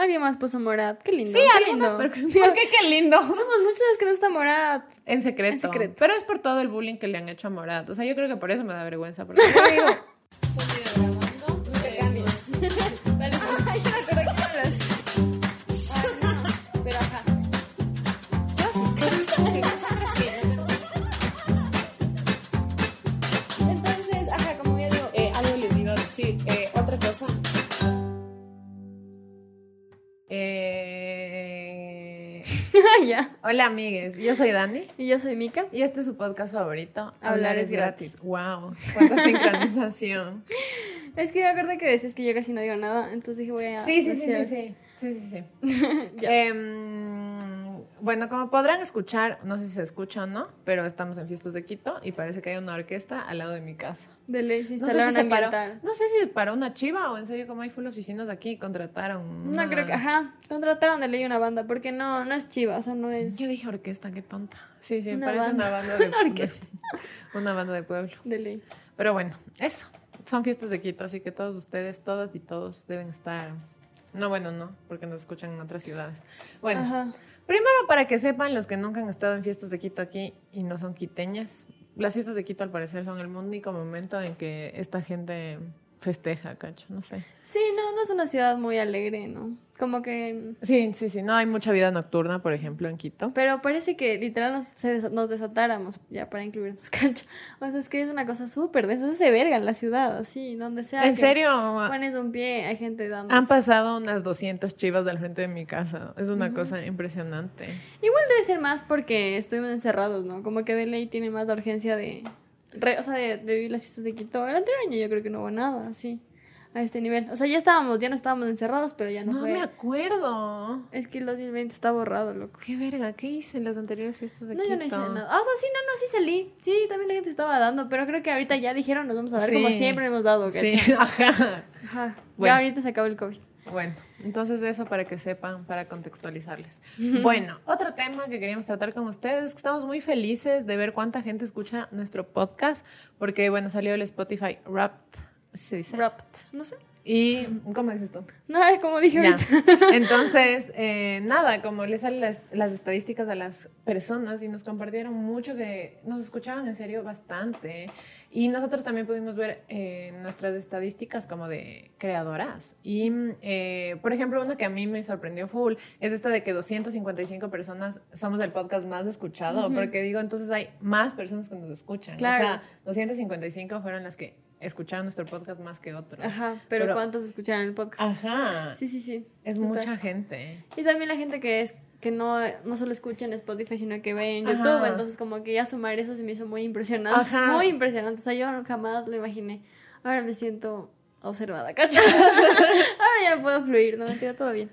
Alguien más puso Morat. Qué lindo. Sí, qué algunas, lindo. pero ¿por qué qué lindo? Somos muchos que nos gusta Morat. En secreto. En secreto. Pero es por todo el bullying que le han hecho a Morat. O sea, yo creo que por eso me da vergüenza. Porque yo digo, Hola, amigues. Yo soy Dani. Y yo soy Mika. Y este es su podcast favorito. Hablar es gratis. Wow. Cuánta sincronización. Es que me acuerdo que decías que yo casi no digo nada, entonces dije voy a. Sí, sí, sí, sí, sí. Sí, sí, sí. Ya. Bueno, como podrán escuchar, no sé si se escucha o no, pero estamos en Fiestas de Quito y parece que hay una orquesta al lado de mi casa. De ley, se No sé, si se paró, no sé si para una chiva o en serio, como hay full oficinas de aquí, contrataron. No, creo que, ajá, contrataron de ley una banda, porque no, no es chiva, o sea, no es Yo dije orquesta, qué tonta. Sí, sí, Una parece banda. una banda de Una orquesta. una banda de pueblo. de ley. Pero bueno, eso. Son fiestas de Quito, así que todos ustedes, todas y todos deben estar. No, bueno, no, porque nos escuchan en otras ciudades. Bueno, Ajá. Primero para que sepan los que nunca han estado en fiestas de Quito aquí y no son quiteñas, las fiestas de Quito al parecer son el único momento en que esta gente festeja, cacho, no sé. Sí, no, no es una ciudad muy alegre, ¿no? Como que... Sí, sí, sí, no hay mucha vida nocturna, por ejemplo, en Quito. Pero parece que literal nos, se des- nos desatáramos ya para incluirnos, cancho. O sea, es que es una cosa súper de eso se verga en la ciudad, así, donde sea. En que serio, Pones un pie, hay gente dando. han pasado unas 200 chivas del frente de mi casa. Es una cosa impresionante. Igual debe ser más porque estuvimos encerrados, ¿no? Como que de ley tiene más la urgencia de. Re- o sea, de, de vivir las fiestas de Quito. El anterior año yo creo que no hubo nada, así. A este nivel. O sea, ya estábamos, ya no estábamos encerrados, pero ya no, No fue. me acuerdo. Es que el 2020 está borrado, loco. Qué verga, ¿qué hice en las anteriores fiestas de No, Quito? yo no hice nada. Ah, o sea, sí, no, no, sí salí. Sí, también la gente estaba dando, pero creo que ahorita ya dijeron nos vamos a dar como Sí. siempre hemos dado, ¿cachai? Sí, ajá. Ajá. Bueno. Ya ahorita se acabó el COVID. Bueno, entonces eso para que sepan, para contextualizarles. Bueno, otro tema que queríamos tratar con ustedes es que estamos muy felices de ver cuánta gente escucha nuestro podcast, porque bueno, salió el Spotify Wrapped, ¿así se dice? Wrapped. No sé. Y, ¿cómo dices tú? No, como dije Ya. ahorita. Entonces, eh, nada, como les salen las, las estadísticas a las personas y nos compartieron mucho que nos escuchaban en serio bastante. Y nosotros también pudimos ver eh, nuestras estadísticas como de creadoras. Y, eh, por ejemplo, una que a mí me sorprendió full es esta de que 255 personas somos el podcast más escuchado. Porque digo, entonces hay más personas que nos escuchan. Claro. O sea, 255 fueron las que escucharon nuestro podcast más que otros. Ajá, pero, Pero- ¿cuántos escucharon el podcast? Ajá. Sí, sí, sí. Es Total. mucha gente. Y también la gente que es que no, no solo escucha en Spotify, sino que ve en. YouTube. Entonces, como que ya sumar eso se me hizo muy impresionante. Ajá. Muy impresionante. O sea, yo jamás lo imaginé. Ahora me siento observada, ¿cachai? Ahora ya puedo fluir, no mentira, todo bien.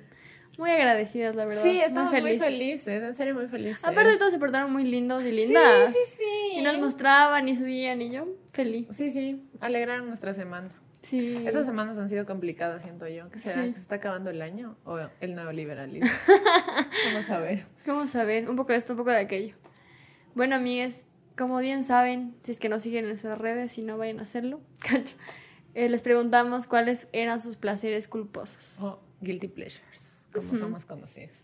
Muy agradecidas, la verdad. Sí, estamos muy felices. felices. en serio muy felices. Aparte de todo, se portaron muy lindos y lindas. Sí, sí, sí. Y nos mostraban y subían y yo feliz. Sí, sí, alegraron nuestra semana. Sí. Estas semanas han sido complicadas, siento yo. ¿Qué será? Sí. ¿Que se está acabando el año o el neoliberalismo? Vamos a ver. Vamos a ver, un poco de esto, un poco de aquello. Bueno, amigues, como bien saben, si es que nos siguen en nuestras redes, si no vayan a hacerlo, eh, les preguntamos cuáles eran sus placeres culposos. O guilty pleasures, como son más conocidos.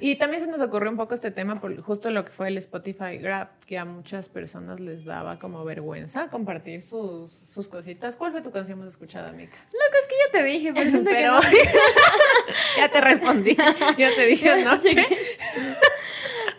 Y también se nos ocurrió un poco este tema por justo lo que fue el Spotify Grab, que a muchas personas les daba como vergüenza compartir sus, sus cositas. ¿Cuál fue tu canción más escuchada, Mika? Loco, es que ya te dije, pero Pero ya te respondí, ya te dije anoche.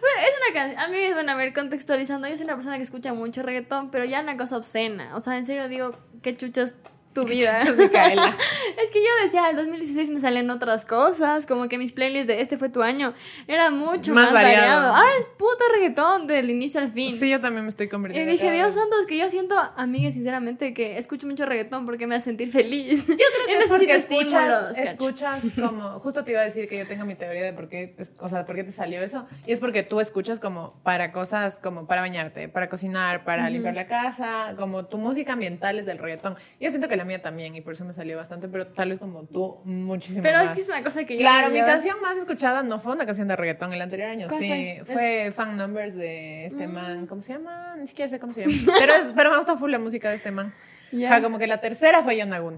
Bueno, es una canción. A mí, bueno, a ver, contextualizando, yo soy una persona que escucha mucho reggaetón, pero ya una cosa obscena. O sea, en serio digo, qué chuchas tu vida. Micaela. Es que yo decía, el 2016 me salen otras cosas, como que mis playlists de este fue tu año era mucho Más más, variado. variado. Ahora es puta reggaetón del inicio al fin. Sí, yo también me estoy Y convirtiendo. dije, cada Dios santo, es que yo siento, amiga, sinceramente, que escucho mucho reggaetón porque me hace sentir feliz. Yo creo Es porque escuchas, escuchas como, justo te iba a decir que yo tengo mi teoría de por qué, o sea, por qué te salió eso, y es porque tú escuchas como para cosas como para bañarte, para cocinar, para limpiar la casa, como tu música ambiental es del reggaetón. Yo siento que la mía también, y por eso me salió bastante, pero tal vez como tú, muchísimo Pero más. es que es una cosa que yo Claro, no mi canción más escuchada no fue una canción de reggaetón el anterior año, ¿Cuál sí, fue? fue, Fan Numbers de este man, ¿cómo se llama? Ni siquiera sé cómo se llama, pero, es, pero me gusta full la música de este man. Ya. O sea, como que la tercera fue Yonaguni.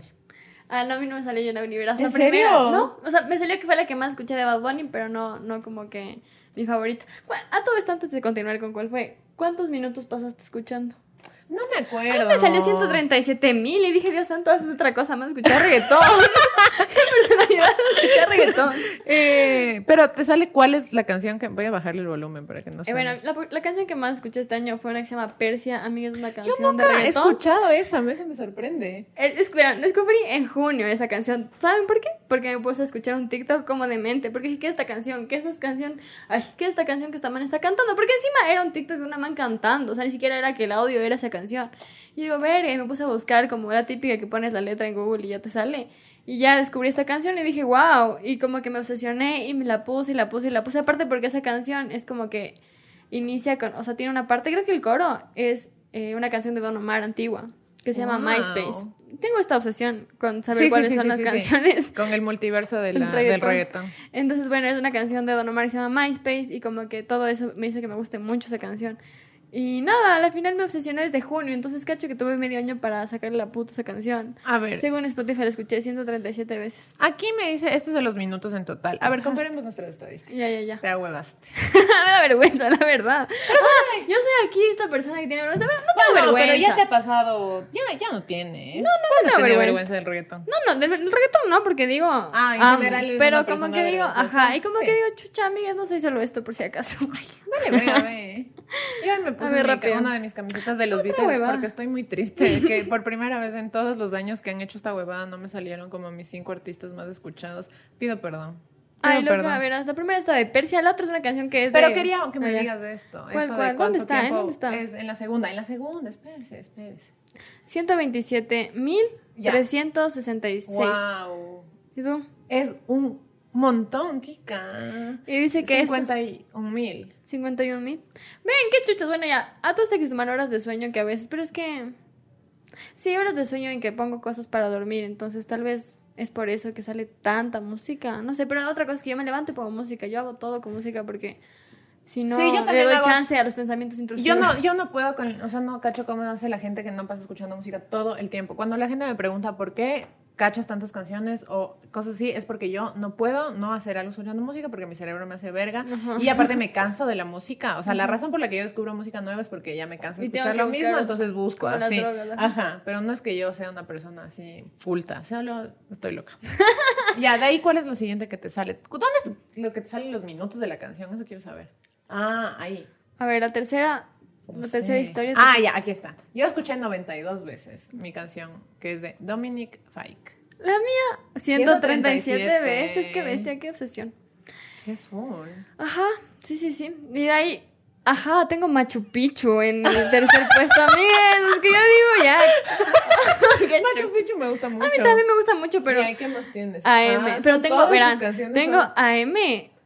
Ah, no, a mí no me salió yo la Verás. ¿En la primera, serio? ¿no? O sea, me salió que fue la que más escuché de Bad Bunny, pero no, no como que mi favorita. Bueno, a todo esto, antes de continuar con cuál fue, ¿cuántos minutos pasaste escuchando? No me A acuerdo. mí me salió 137 mil y dije, Dios santo, haces otra cosa más, escuchar reggaetón. Personalidad es escuchar reggaetón. Eh, pero te sale cuál es la canción que voy a bajarle el volumen para que no Eh, suene. bueno, la, la canción que más escuché este año fue una que se llama Persia. Amiga, es una Yo canción de nunca he reggaetón. escuchado esa, me, eso me sorprende. Eh, descubrí en junio esa canción. ¿Saben por qué? Porque me puse a escuchar un TikTok como de mente. Porque dije, ¿qué es esta canción? ¿Qué es esta canción? Ay, ¿qué es esta canción que esta man está cantando? Porque encima era un TikTok de una man cantando. O sea, ni siquiera era que el audio era esa canción. Y digo, ver, y me puse a buscar como la típica que pones la letra en Google y ya te sale. Y ya descubrí esta canción y dije, wow. Y como que me obsesioné y me la puse y la puse y la puse. Aparte porque esa canción es como que inicia con, o sea, tiene una parte, creo que el coro es eh, una canción de Don Omar antigua. Que se llama Wow. MySpace. Tengo esta obsesión con saber Sí, cuáles sí, son sí, las sí, sí. canciones. Con el multiverso de del la- del reggaetón. reggaetón. Entonces, bueno, es una canción de Don Omar que se llama MySpace y como que todo eso me hizo que me guste mucho esa canción. Y nada, al final me obsesioné desde junio, entonces cacho que tuve medio año para sacarle la puta esa canción. A ver, Según Spotify la escuché 137 veces. aquí me dice, estos son los minutos en total. A ver, comparemos nuestras estadísticas. Ya, ya, ya. Te ahuevaste. me da vergüenza, la verdad. Ah, yo soy aquí esta persona que tiene vergüenza, pero no tengo No, vergüenza. pero ya te ha pasado, ya, ya no tienes. No, no, tengo vergüenza. vergüenza. del reggaetón. No, no, del reggaetón no, porque digo. Ah, en amo, general eres Pero una como que digo, ajá, y como Sí. que digo, chucha, amigas, no soy solo esto por si acaso. Vale, verga, ve. Yo me puse mi- rápido. una de mis camisetas de los Beatles huevada. porque estoy muy triste. Que por primera vez en todos los años que han hecho esta huevada no me salieron como mis cinco artistas más escuchados. Pido perdón. Ay, loca, perdón. a ver, la primera está de Persia, la otra es una canción que es Pero de. quería que me digas de esto. ¿Cuál, esto cuál? de ¿Dónde está? ¿En tiempo dónde está? Es en la segunda, en la segunda, espérese, espérese. 127.366. Wow. ¿Y tú? Es un montón, Kika. Y dice que es 51 mil. 51 mil. Ven, qué chuchas. Bueno, ya, a todos hay que sumar horas de sueño que a veces, pero es que. Sí, horas de sueño en que pongo cosas para dormir, entonces tal vez es por eso que sale tanta música. No sé, pero otra cosa es que yo me levanto y pongo música. Yo hago todo con música porque si no, Sí, yo le doy hago- chance a los pensamientos intrusivos. Yo no, yo no puedo con, o sea, no cacho cómo hace la gente que no pasa escuchando música todo el tiempo. Cuando la gente me pregunta por qué cachas tantas canciones o cosas así, es porque yo no puedo no hacer algo escuchando música porque mi cerebro me hace verga Ajá. y aparte me canso de la música. O sea, la razón por la que yo descubro música nueva es porque ya me canso de escuchar lo mismo, entonces busco así. ajá. Pero no es que yo sea una persona así culta, solo estoy loca. ya, de ahí, ¿cuál es lo siguiente que te sale? ¿Dónde es lo que te salen los minutos de la canción? Eso quiero saber. Ah, ahí. A ver, la tercera, No tercera sé. historia. Ah, ya, aquí está. Yo escuché 92 veces mi canción, que es de Dominic Fike. La mía, 137 137. veces. Qué bestia, qué obsesión. Sí, es full. Ajá, sí, sí, sí. Y de ahí, ajá, tengo Machu Picchu en el tercer puesto. Amigues, es que yo digo ya. Qué Machu. Picchu me gusta mucho. A mí también me gusta mucho, pero. ¿Y ahí qué más tienes? AM. Ah, pero tengo, verán, tengo AM,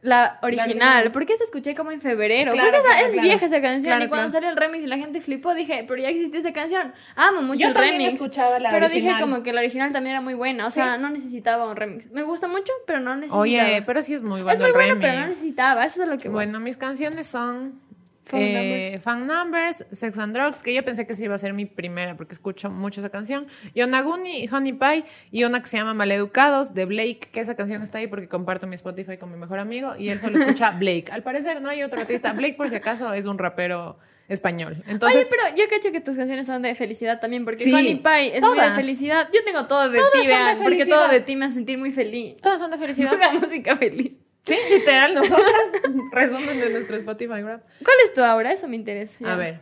la original. original. porque esa escuché como en febrero. Claro, porque esa claro, es claro. vieja esa canción. Claro, y cuando claro. salió el remix y la gente flipó, dije, pero ya existía esa canción. Amo mucho Yo el también remix. escuchaba la pero original. dije como que la original también era muy buena. O Sí. sea, no necesitaba un remix. Me gusta mucho, pero no necesitaba. Oye, pero sí es muy bueno es muy el bueno, remix. pero no necesitaba. Eso es lo que voy. Bueno, mis canciones son Fan eh, Numbers. Fan Numbers, Sex and Drugs, que yo pensé que sí iba a ser mi primera porque escucho mucho esa canción. Yonaguni, Honey Pie y una que se llama Maleducados de Blake, que esa canción está ahí porque comparto mi Spotify con mi mejor amigo y él solo escucha Blake. Al parecer no hay otro artista. Blake, por si acaso, es un rapero español. Entonces, Oye, pero yo cacho que tus canciones son de felicidad también, porque Sí, Honey Pie es muy de felicidad. Yo tengo todo de Todas ti, son de vean, porque todo de ti me hace sentir muy feliz. todas son de felicidad. Una música feliz. Sí, literal, nosotras. Resumen de nuestro Spotify Rap. ¿Cuál es tu aura? Eso me interesa. ya. A ver,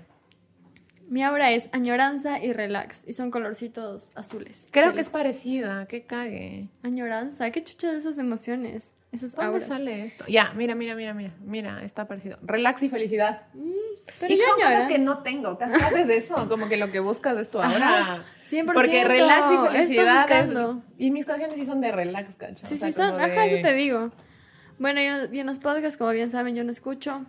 Mi aura es añoranza y relax, y son colorcitos azules. creo que es celestes. parecida. Que cague. Añoranza, qué chucha de esas emociones, esas ¿Dónde auras. sale esto? Ya, mira, mira, mira, mira. Mira, está parecido. Relax y felicidad. Pero y son cosas añoranza. que no tengo. Casi haces eso, como que lo que buscas es tu. Ajá, 100%, Porque relax y felicidad. es- y mis canciones sí son de relax, cacho. Sí, O sea, sí, son. como Ajá, de- eso te digo. Bueno, y, en los podcasts, como bien saben, yo no escucho.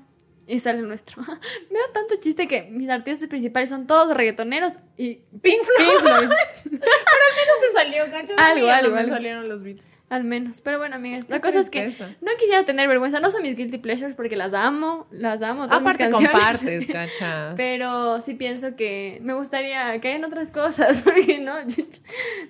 Y sale nuestro. Me da tanto chiste que mis artistas principales son todos reggaetoneros y Pink Floyd. Pink Floyd. Pero al menos te salió, cacho. Algo, algo, no me algo. salieron los Beatles. Al menos. Pero bueno, amigas, la cosa es que no quisiera tener vergüenza. No son mis guilty pleasures porque las amo, las amo. Todas mis Aparte canciones. compartes, cachas. Pero sí pienso que me gustaría que hayan otras cosas, porque no,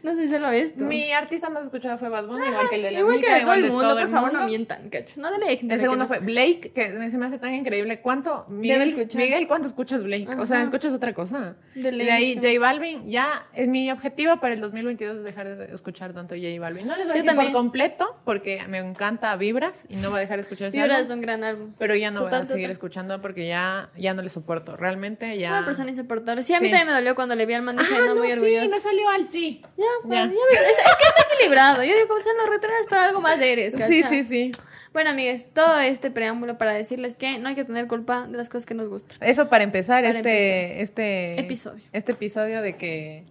no sé solo esto. Mi artista más escuchado fue Bad Bunny, igual que el de la igual que de todo el de mundo, todo por el favor, mundo. no mientan, cacho. No dale gente El segundo no- fue Blake, que se me hace tan increíble. ¿Cuánto? Miguel. Miguel, ¿cuánto escuchas Blake? O sea, escuchas otra cosa. De De, ahí. J Balvin, ya es mi objetivo para el 2022 es dejar de escuchar tanto J Balvin. No les voy a Yo decir también. por completo, porque me encanta Vibras y no voy a dejar de escuchar ese Vibra álbum, es un gran álbum. Pero ya no Total, voy a seguir total. escuchando porque ya, ya no le soporto. Realmente ya. Una persona insoportable. Sí, a mí Sí. también me dolió cuando le vi al man, dije, Ah, no, no, muy sí, orgulloso. me salió al G. Ya, bueno, Ya. ya ves, es, es que está equilibrado. Yo digo, como sean los retornos, pero algo más eres. Sí, sí, sí. Bueno, amigues, todo este preámbulo para decirles que no hay que tener culpa de las cosas que nos gustan. Eso para empezar Para este, este Episodio. Este episodio de que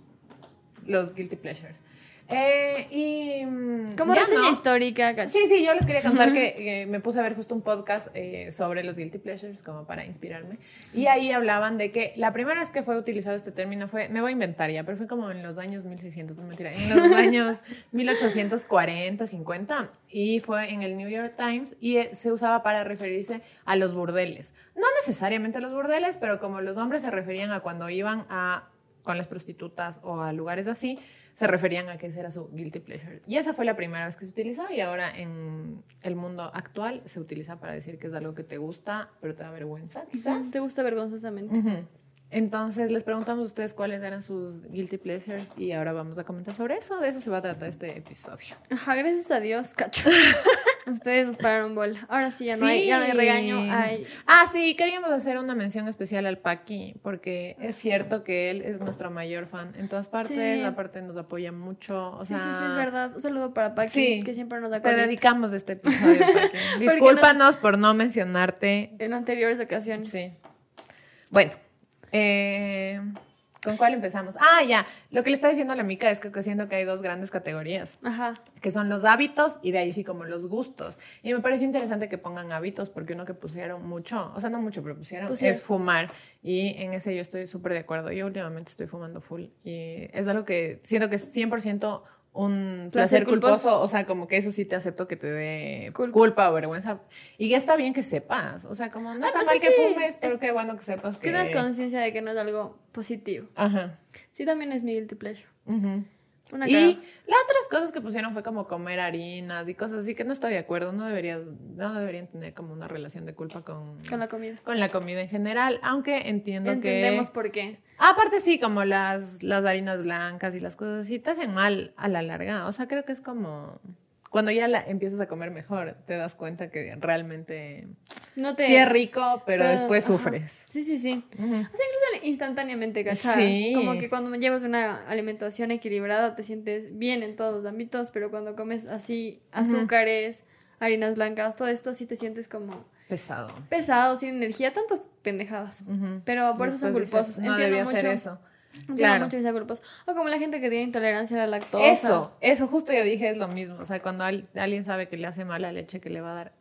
los guilty pleasures. Eh, y mm, Como reseña ¿no? histórica. Sí, sí, yo les quería contar que me puse a ver justo un podcast eh, sobre los guilty pleasures como para inspirarme. Y ahí hablaban de que la primera vez que fue utilizado este término fue, me voy a inventar ya, pero fue como en los años 1600, no mentira, en los años 1840, 50. Y fue en el New York Times y eh, se usaba para referirse a los burdeles. No necesariamente a los burdeles, pero como los hombres se referían a cuando iban a con las prostitutas o a lugares así, se referían a que ese era su guilty pleasure. Y esa fue la primera vez que se utilizó y ahora en el mundo actual se utiliza para decir que es algo que te gusta, pero te da vergüenza, quizás. Te gusta vergonzosamente. Entonces les preguntamos a ustedes cuáles eran sus guilty pleasures y ahora vamos a comentar sobre eso. De eso se va a tratar este episodio. Ajá, gracias a Dios, cacho. Ustedes nos pararon bola. Ahora sí, ya no, hay, ya no hay regaño. Hay... Ah, sí, queríamos hacer una mención especial al Paqui, porque es cierto que él es nuestro mayor fan en todas partes, Sí. aparte nos apoya mucho. O sí, sea, sí, sí, es verdad. Un saludo para Paqui, Sí. que siempre nos da Te dedicamos este episodio, Paqui. Discúlpanos por no mencionarte. en anteriores ocasiones. Sí. Bueno, eh, ¿con cuál empezamos? Ah, ya. Lo que le está diciendo a la mica es que siento que hay dos grandes categorías. Ajá. que son los hábitos y de ahí sí como los gustos. Y me pareció interesante que pongan hábitos porque uno que pusieron mucho, o sea, no mucho, pero pusieron, Pusieron. es fumar. Y en ese yo estoy súper de acuerdo. Yo últimamente estoy fumando full y es algo que siento que es 100% un Placer placer, culposo. culposo. O sea, como que eso sí te acepto que te dé Culpa. culpa, o vergüenza. Y ya está bien que sepas. O sea, como no Ah, está no, mal sí, que sí. fumes, pero qué bueno que sepas que... Tienes conciencia de que no es algo positivo. Ajá. Sí, también es mi guilty pleasure. Ujú. Una Y las otras cosas que pusieron fue como comer harinas y cosas así que no estoy de acuerdo. No deberías, no deberían tener como una relación de culpa con, con la comida. con la comida en general, aunque entiendo Entendemos que... por qué. Aparte sí, como las, las harinas blancas y las cosas así te hacen mal a la larga. O sea, creo que es como... Cuando ya la empiezas a comer mejor, te das cuenta que realmente No te... sí es rico, pero, pero- después ajá. sufres. Sí, sí, sí. O sea, incluso instantáneamente, ¿cachai? Sí. Como que cuando llevas una alimentación equilibrada te sientes bien en todos los ámbitos, pero cuando comes así azúcares, harinas blancas, todo esto sí te sientes como Pesado. pesado, sin energía, tantas pendejadas. Pero por eso son dices, culposos. No Entiendo debía mucho. hacer eso. Claro. mucho sea culposo. O como la gente que tiene intolerancia a la lactosa. Eso, eso justo yo dije es lo mismo. O sea, cuando al- alguien sabe que le hace mal la leche, que le va a dar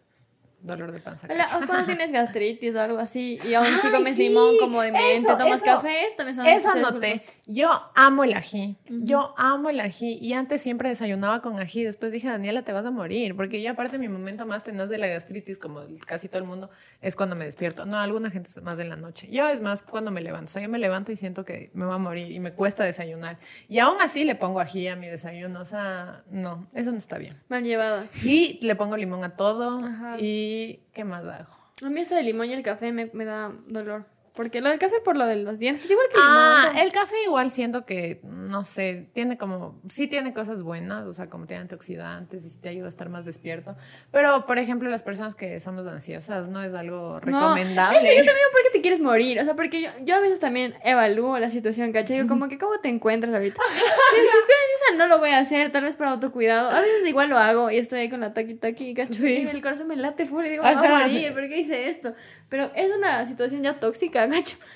dolor de panza. O, la- o cuando tienes gastritis o algo así y aún así comes sí, limón como de mente, tomas café, esto también son Eso noté. Yo amo el ají. Yo amo el ají. Y antes siempre desayunaba con ají. Después dije, Daniela, te vas a morir. Porque yo, aparte, mi momento más tenaz de la gastritis, como casi todo el mundo, es cuando me despierto. No, alguna gente es más en la noche. Yo es más cuando me levanto. O sea, yo me levanto y siento que me voy a morir y me cuesta desayunar. Y aún así le pongo ají a mi desayuno. O sea, no, eso no está bien. Mal llevada. Y le pongo limón a todo. Ajá. Y ¿qué más hago? A mí eso del limón y el café me da dolor. Porque lo del café por lo de los dientes, igual que Ah, el café igual siento que, no sé, tiene como, sí tiene cosas buenas, o sea, como tiene antioxidantes y sí te ayuda a estar más despierto. Pero, por ejemplo, las personas que somos ansiosas no es algo No, recomendable. eso yo también digo, ¿por qué te quieres morir? O sea, porque yo, yo a veces también evalúo la situación, ¿cachai? Digo, como que, ¿cómo te encuentras ahorita? si, estoy ansiosa, no lo voy a hacer, tal vez por autocuidado. A veces igual lo hago y estoy ahí con la taqui taqui, ¿cachai? Sí. Y el corazón me late full y digo, me voy a morir, ¿por qué hice esto? Pero es una situación ya tóxica,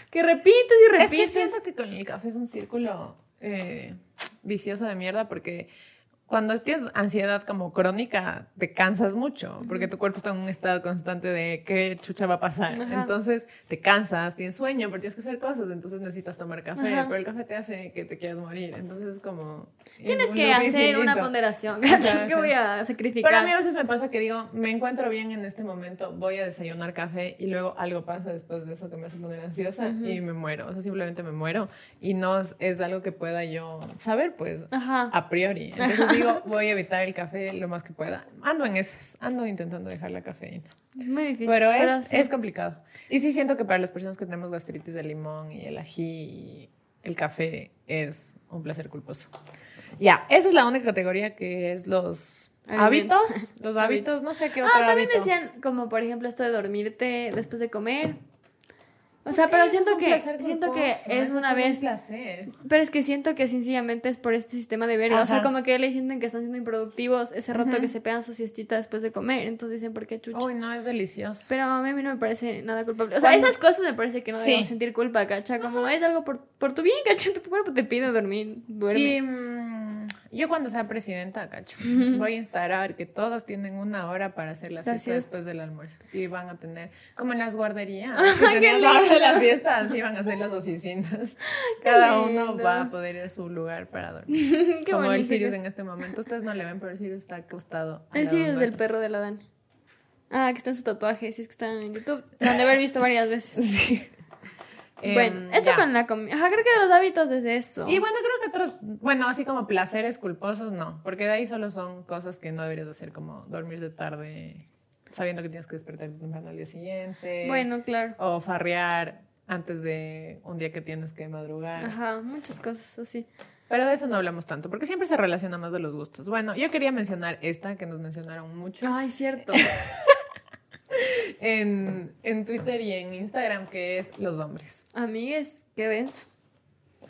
Que repites y Es que repites. siento que con el café es un círculo eh, vicioso de mierda porque cuando tienes ansiedad como crónica, te cansas mucho, porque tu cuerpo está en un estado constante de qué chucha va a pasar. Entonces te cansas, tienes sueño, pero tienes que hacer cosas, entonces necesitas tomar café, pero el café te hace que te quieras morir. Entonces es como... Tienes que hacer una ponderación. ¿Qué voy a sacrificar? Pero a mí a veces me pasa que digo, me encuentro bien en este momento, voy a desayunar café y luego algo pasa después de eso que me hace poner ansiosa y me muero. O sea, simplemente me muero y no es, algo que pueda yo saber, pues, a priori. Entonces digo, voy a evitar el café lo más que pueda. Ando en esas, ando intentando dejar la cafeína. Es muy difícil. Pero es, es complicado. Y sí siento que para las personas que tenemos gastritis de limón y el ají y el café es un placer culposo. Ya, esa es la única categoría que es los hábitos. Los hábitos, no sé qué otro Ah, también decían como por ejemplo esto de dormirte después de comer o sea, pero siento que siento que es una vez placer. Pero es que siento que sencillamente es por este sistema de verga, o sea, como que le sienten que están siendo improductivos ese rato que se pegan su siestita después de comer, entonces dicen, ¿por qué chucha? Uy, no, es delicioso. Pero a mí no me parece nada culpable. O sea, esas cosas me parece que no debo sentir culpa, ¿cacha? Como es algo por, por tu bien, ¿cacha? Tu cuerpo te pide dormir, duerme. Y, mm, yo cuando sea presidenta, cacho, voy a instalar que todos tienen una hora para hacer la siesta después del almuerzo. Y van a tener, como en las guarderías, de la siesta, así van a ser las oficinas. Cada uno va a poder ir a su lugar para dormir. como el Sirius en este momento. Ustedes no le ven, pero el Sirius está acostado. El Sirius del perro de la Dan. Ah, que está en su tatuaje, si es que están en YouTube. Lo han de haber visto varias veces. Sí. Bueno, em, esto con la comida. Ajá, creo que de los hábitos es esto. Y bueno, creo que otros, bueno, así como placeres culposos, no, porque de ahí solo son cosas que no deberías hacer, como dormir de tarde sabiendo que tienes que despertar temprano al día siguiente. Bueno, claro. O farrear antes de un día que tienes que madrugar. Ajá, muchas cosas así. Pero de eso no hablamos tanto, porque siempre se relaciona más de los gustos. Bueno, yo quería mencionar esta que nos mencionaron mucho. Ay, cierto. en, en Twitter y en Instagram, que es los hombres. Amigues, qué denso.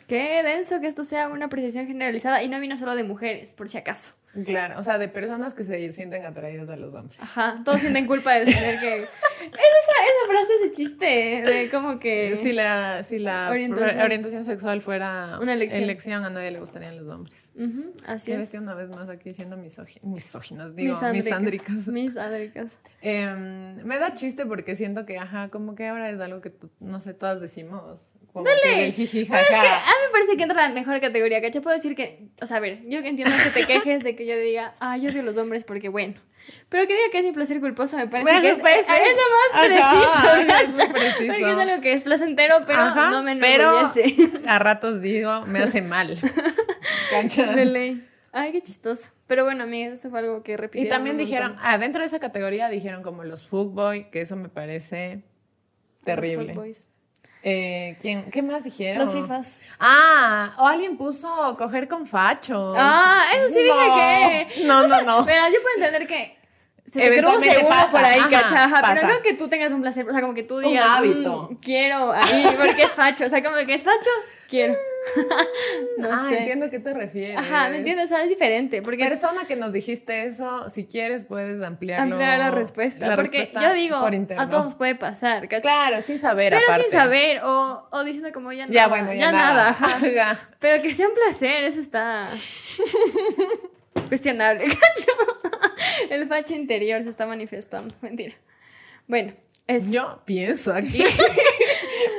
Qué denso que esto sea una apreciación generalizada y no vino solo de mujeres, por si acaso. Claro, o sea, de personas que se sienten atraídas a los hombres. Ajá, todos sienten culpa de tener que... Es esa, esa frase, ese chiste de como que... Si la, si la orientación. sexual fuera una elección. a nadie le gustarían los hombres. así es. una vez más aquí siendo misóginas, digo, misándricas. Misándricas. Em, me da chiste porque siento que, ajá, como que ahora es algo que, no sé, todas decimos. Dale. Pero es que a mí me parece que entra en la mejor categoría, ¿cachai? Puedo decir que, o sea, a ver, yo que entiendo que te quejes de que yo diga, ah, yo odio los hombres porque, bueno. Pero que diga que es mi placer culposo me parece que es, es, es, lo más preciso, es preciso. Porque es algo que es placentero, pero no me enorgullece. Pero a ratos digo, me hace mal. Cancha. De ley. Ay, qué chistoso. Pero bueno, a mí eso fue algo que repitieron. Y también dijeron, ah, dentro de esa categoría dijeron como los fuckboy, que eso me parece terrible. Los eh, ¿quién, ¿Qué más dijeron? Los FIFAs. Ah, o alguien puso coger con fachos. Ah, eso sí dije que. No, no, no. Pero yo puedo entender que se te cruce uno por ahí, cachaja. Pero no que tú tengas un placer, o sea, como que tú digas. Un hábito. Mm, quiero ahí, porque es facho. O sea, como que es facho, quiero. no ah, entiendo a qué te refieres. Ajá, ¿me entiendes? O sea, es diferente. Porque Persona que nos dijiste eso, si quieres puedes ampliarlo. Ampliar la respuesta. porque yo digo, a todos puede pasar, ¿cachai? Claro, sin saber Pero sin saber, o, o diciendo como ya, ya nada. Bueno, ya, nada. nada. Pero que sea un placer, eso está cuestionable, ¿cacho? El facho interior se está manifestando. Mentira. Bueno, eso. Yo pienso aquí.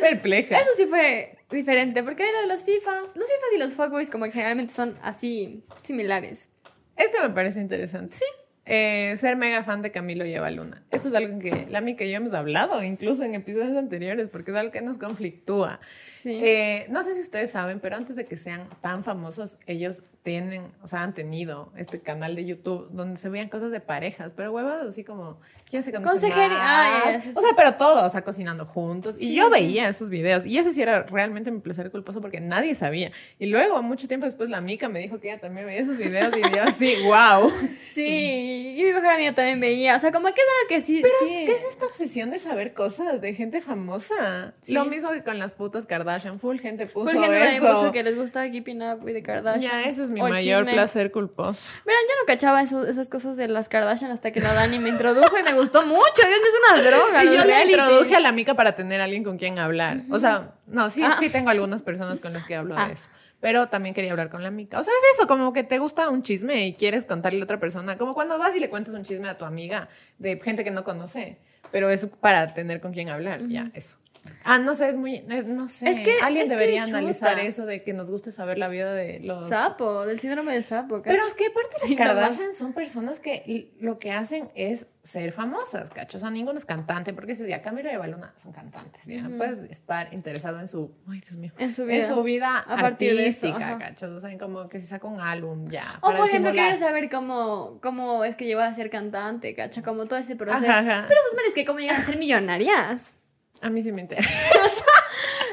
Perpleja. Eso sí fue diferente, porque era de los FIFAs. Los FIFAs y los fuckboys como que generalmente son así similares. Este me parece interesante. Sí. Eh, ser mega fan de Camilo y Eva Luna. Esto es algo que la y yo hemos hablado, incluso en episodios anteriores, porque es algo que nos conflictúa. Sí. Eh, no sé si ustedes saben, pero antes de que sean tan famosos, ellos tienen, o sea, han tenido este canal de YouTube donde se veían cosas de parejas, pero huevas así como, ¿quién se conoce Consejería. Ah, o sea, pero todos, o sea, cocinando juntos. Y yo veía esos videos y ese sí era realmente mi placer culposo porque nadie sabía. Y luego, mucho tiempo después, la Mica me dijo que ella también veía esos videos y yo así, wow. Sí, y mi mejor amiga también veía, o sea, como que es algo que sí. Pero ¿qué es esta obsesión de saber cosas de gente famosa? Lo mismo que con las putas Kardashian, full gente puso full gente eso. puso que les gusta Keeping Up with the Kardashians. Ya, eso es mi mayor placer culposo. Verán, yo no cachaba esas cosas de las Kardashian hasta que la Dani me introdujo y me gustó mucho. Dios mío, es una droga. Y yo le introduje a la mica para tener alguien con quien hablar. O sea, No, sí, Ah. sí tengo algunas personas con las que hablo Ah. de eso. Pero también quería hablar con la amiga. O sea, es eso, como que te gusta un chisme y quieres contarle a otra persona. Como cuando vas y le cuentas un chisme a tu amiga de gente que no conoce. Pero es para tener con quién hablar, ya, eso. Ah, no sé, es muy, eh, no sé. Es que- Alguien debería chuta. analizar eso de que nos guste saber la vida de los... Sapo, del síndrome del sapo, ¿cacho? Pero es que aparte las Sí, no Kardashian son personas que lo que hacen es ser famosas, ¿cacho? O sea, ninguno es cantante, porque dices, ya Camila y Baluna son cantantes, ya. Puedes estar interesado en su, ay, Dios mío, En su vida. en su vida A de artística. ¿cacho? O sea, como que si saca un álbum, ya. O por ejemplo, quiero saber cómo, cómo es que lleva a ser cantante, ¿cacha? Como todo ese proceso. Ajá, ajá. Pero esas manes que cómo llegan a ser millonarias. A mí sí me interesa.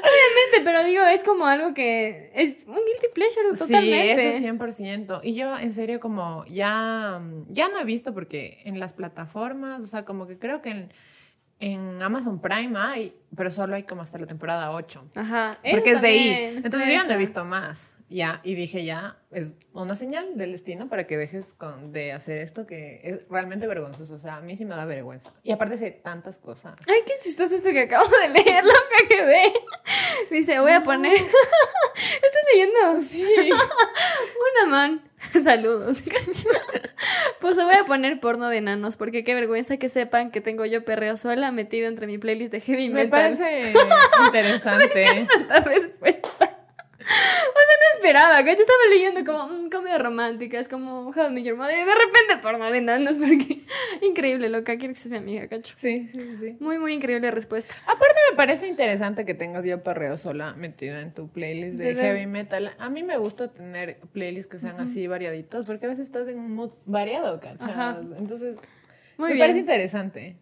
Obviamente, pero digo, es como algo que es un guilty pleasure totalmente. Sí, eso 100%. Y yo, en serio, como ya, ya no he visto porque en las plataformas, o sea, como que creo que en, en Amazon Prime hay, pero solo hay como hasta la temporada 8. Ajá. Porque es de ahí. Entonces yo ya no he visto más. Ya, y dije ya, es una señal del destino para que dejes con, de hacer esto que es realmente vergonzoso. O sea, a mí sí me da vergüenza. Y aparte sé tantas cosas. Ay, qué chistoso esto que acabo de leer, loca que ve. Dice, voy a poner. ¿Estás leyendo? Sí. Una man. Saludos. Pues voy a poner porno de enanos, porque qué vergüenza que sepan que tengo yo perreo sola metido entre mi playlist de heavy Me metal. parece interesante. esta respuesta. Esperaba, yo estaba leyendo como mm, comedia romántica, es como How Your Mother, y de repente porno de enanos, porque increíble, loca, quiero que seas mi amiga, cacho. Sí, sí, sí. Muy, muy increíble respuesta. Aparte me parece interesante que tengas ya perreo sola metida en tu playlist de heavy metal. A mí me gusta tener playlists que sean así variaditos porque a veces estás en un mood variado. Ajá. Entonces, Muy me bien. parece interesante.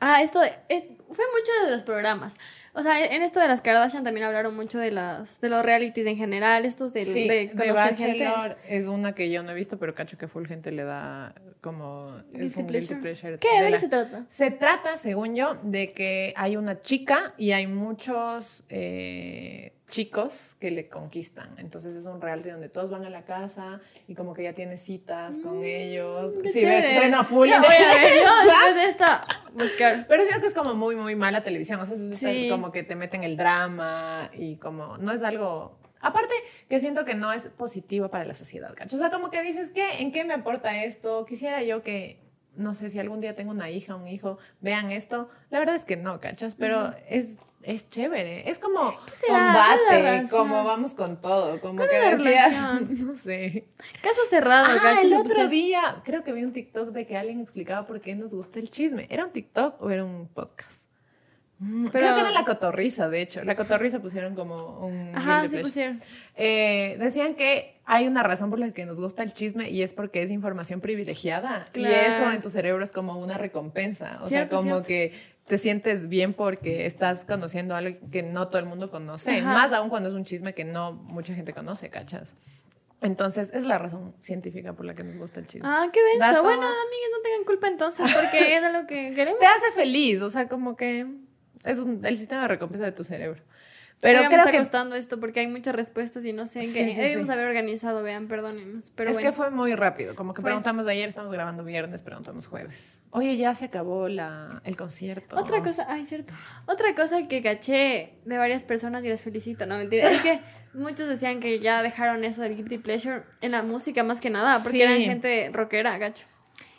Ah, esto es- fue mucho de los programas. O sea, en esto de las Kardashian también hablaron mucho de las de los realities en general, estos de, Sí, de conocer gente. Bachelor es una que yo no he visto, pero cacho que full gente le da como... es un pleasure. guilty pleasure. ¿Qué? de ¿De la- qué se trata? Se trata, según yo, de que hay una chica y hay muchos eh, chicos que le conquistan. Entonces es un reality donde todos van a la casa y como que ya tiene citas con ellos. Mm, Qué Si ves, chévere. suena full yo interesante. después de esta buscar. Pero siento que es como muy, muy mala televisión. O sea, es Sí. como que te meten el drama y como no es algo. Aparte, que siento que no es positivo para la sociedad, ¿cacho? O sea, como que dices, ¿qué? ¿En qué me aporta esto? Quisiera yo que, no sé, si algún día tengo una hija, un hijo, vean esto. La verdad es que no, ¿cachas? Pero es, es chévere. Es como combate, como vamos con todo. Como ¿Cuál que decías, no sé. Caso cerrado, Ah, el otro día creo que vi un TikTok de que alguien explicaba por qué nos gusta el chisme. ¿Era un TikTok o era un podcast? Mm, Pero- Creo que era la cotorriza, de hecho. La cotorriza pusieron como un... Ajá, sí pusieron. Eh, decían que hay una razón por la que nos gusta el chisme y es porque es información privilegiada. Claro. Y eso en tu cerebro es como una recompensa. O Cierto, sea, como cierto. que te sientes bien porque estás conociendo algo que no todo el mundo conoce. Ajá. Más aún cuando es un chisme que no mucha gente conoce, ¿cachas? Entonces, es la razón científica por la que nos gusta el chisme. Ah, qué denso. Bueno, amigas, no tengan culpa entonces, porque es de lo que queremos. Te hace feliz, o sea, como que es un- el sistema de recompensa de tu cerebro. Pero Oigan, me creo está que costando esto porque hay muchas respuestas y no sé en qué. sí, Debemos sí. haber organizado, vean, perdónenos. Pero es bueno. que fue muy rápido, como que Fue. preguntamos ayer, estamos grabando viernes, preguntamos jueves. Oye, ya se acabó la, el concierto. Otra cosa, ay, cierto. Otra cosa que caché de varias personas y les felicito, no mentira, es que muchos decían que ya dejaron eso del guilty pleasure en la música más que nada, porque eran gente rockera, gacho.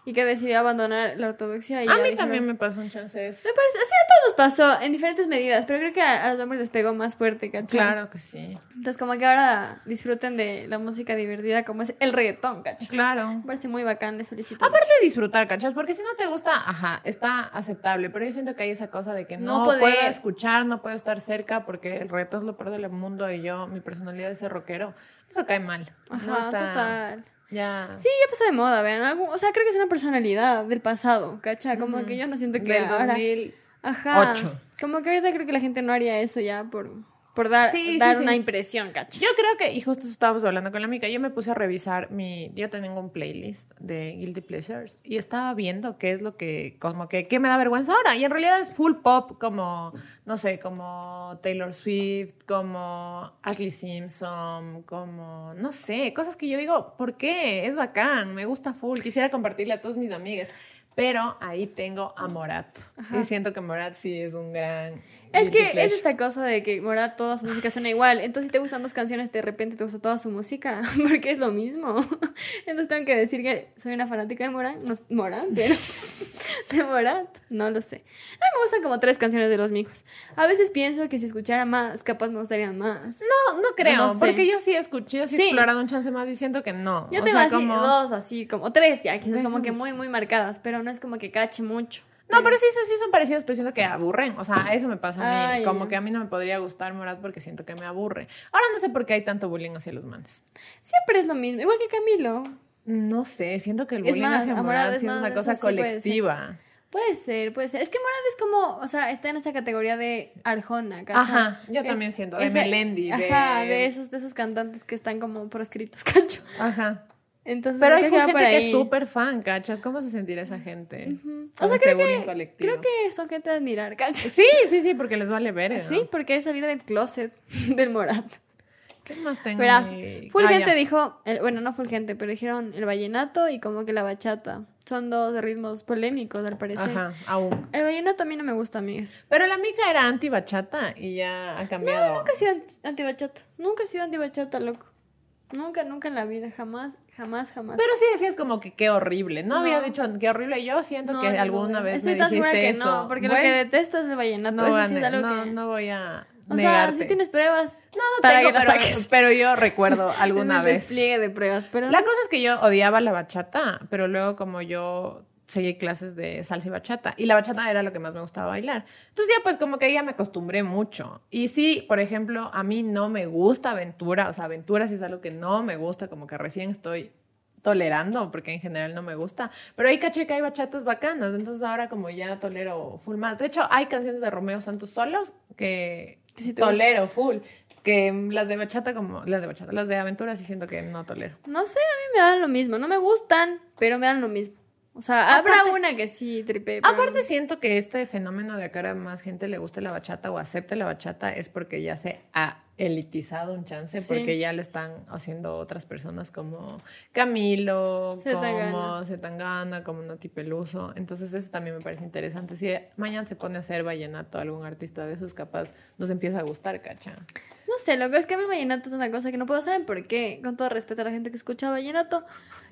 Y que decidió abandonar la ortodoxia. Y A mí dijeron- también me pasó un chance eso. Me parece, sí, a todos nos pasó en diferentes medidas, pero creo que a, a los hombres les pegó más fuerte, ¿cachai? Claro que sí. Entonces, como que ahora disfruten de la música divertida como es el reggaetón, ¿cachai? Claro. Me parece muy bacán, les felicito. Aparte de disfrutar, ¿cachas? Porque si no te gusta, ajá, está aceptable, pero yo siento que hay esa cosa de que No puedo escuchar, no puedo estar cerca porque el reto es lo peor del mundo y yo, mi personalidad es ser rockero. Eso cae mal. Ajá, no está, total. Ya. Sí, ya pasó de moda, vean. algo- o sea, creo que es una personalidad del pasado, ¿cacha? Como que yo no siento que Del ahora... 2000. Ajá. ocho. Como que ahorita creo que la gente no haría eso ya por, por dar, Sí, sí, dar sí. una impresión, ¿cacha? Yo creo que, y justo estábamos hablando con la amiga, yo me puse a revisar mi, yo tengo un playlist de Guilty Pleasures y estaba viendo qué es lo que, como que, qué me da vergüenza ahora. Y en realidad es full pop, como, no sé, como Taylor Swift, como Ashley Simpson, como, no sé, cosas que yo digo, ¿por qué? Es bacán, me gusta full, quisiera compartirle a todos mis amigas. Pero ahí tengo a Morat. Y siento que Morat sí es un gran es que es esta cosa de que Morat toda su música suena igual. Entonces, si te gustan dos canciones, de repente te gusta toda su música, porque es lo mismo. Entonces, tengo que decir que soy una fanática de Morat, no Morat, pero de Morat, no lo sé. A mí me gustan como tres canciones de los mijos. A veces pienso que si escuchara más, capaz me gustarían más. No, no creo, porque yo sí escuché, yo sí, he explorado un chance más diciendo que no. Yo tengo así dos, así como tres ya, quizás como que muy, muy marcadas, pero no es como que cache mucho. No, pero sí, sí son parecidas, pero siento que aburren. O sea, eso me pasa a mí. como que a mí no me podría gustar Morat porque siento que me aburre. Ahora no sé por qué hay tanto bullying hacia los manes. Siempre es lo mismo, igual que Camilo. No sé, siento que el bullying hacia Morat es, una cosa colectiva. puede, ser. puede ser, Es que Morat es como, o sea, está en esa categoría de Arjona, ¿cachai? Ajá, yo también siento, de Melendi. Ajá, de... esos, de esos cantantes que están como proscritos, cacho. Ajá. Pero hay gente que es súper fan, ¿cachas? ¿Cómo se sentirá esa gente? O sea, creo, que, creo que son gente de admirar, ¿cachas? Sí, sí, sí, porque les vale ver. Sí, porque es salir del closet del Morat. ¿Qué más tengo? Verás, full ah, gente dijo, bueno, no full gente, pero dijeron el vallenato y como que la bachata. Son dos ritmos polémicos, al parecer. Ajá, aún. El vallenato a mí no me gusta, amigas. Pero la mica era anti-bachata y ya ha cambiado. No, nunca he sido anti-bachata. Nunca he sido anti-bachata, loco. Nunca, nunca en la vida, jamás, jamás, jamás. Pero sí decías como que qué horrible. No, había dicho qué horrible. Yo siento que alguna vez Estoy me tan dijiste que eso. no, porque lo que detesto es el vallenato. No, eso sí es algo no, no voy a o sea, si tienes pruebas. No, no tengo, pero, pero, yo recuerdo alguna vez. despliegue de pruebas, pero... La cosa es que yo odiaba la bachata, pero luego como yo seguí clases de salsa y bachata y la bachata era lo que más me gustaba bailar. Entonces ya pues como que ya me acostumbré mucho. Y sí, por ejemplo, a mí no me gusta aventura, o sea, aventura sí es algo que no me gusta, como que recién estoy tolerando, porque en general no me gusta. Pero hay caché que hay bachatas bacanas, entonces ahora como ya tolero full más. De hecho, hay canciones de Romeo Santos solos que tolero full. Que las de bachata, como las de bachata, las de aventura, sí siento que no tolero. No sé, a mí me dan lo mismo. No me gustan, pero me dan lo mismo. O sea, habrá una que sí tripe. Aparte, siento que este fenómeno de que ahora más gente le guste la bachata o acepte la bachata es porque ya se ha elitizado un chance, porque ya lo están haciendo otras personas como Camilo, como Zetangana, como Nati Peluso. Entonces, eso también me parece interesante. Si mañana se pone a hacer vallenato algún artista de esos, capaz nos empieza a gustar, cacha. No sé, lo que es que a mí el vallenato es una cosa que no puedo saber por qué, con todo respeto a la gente que escucha vallenato,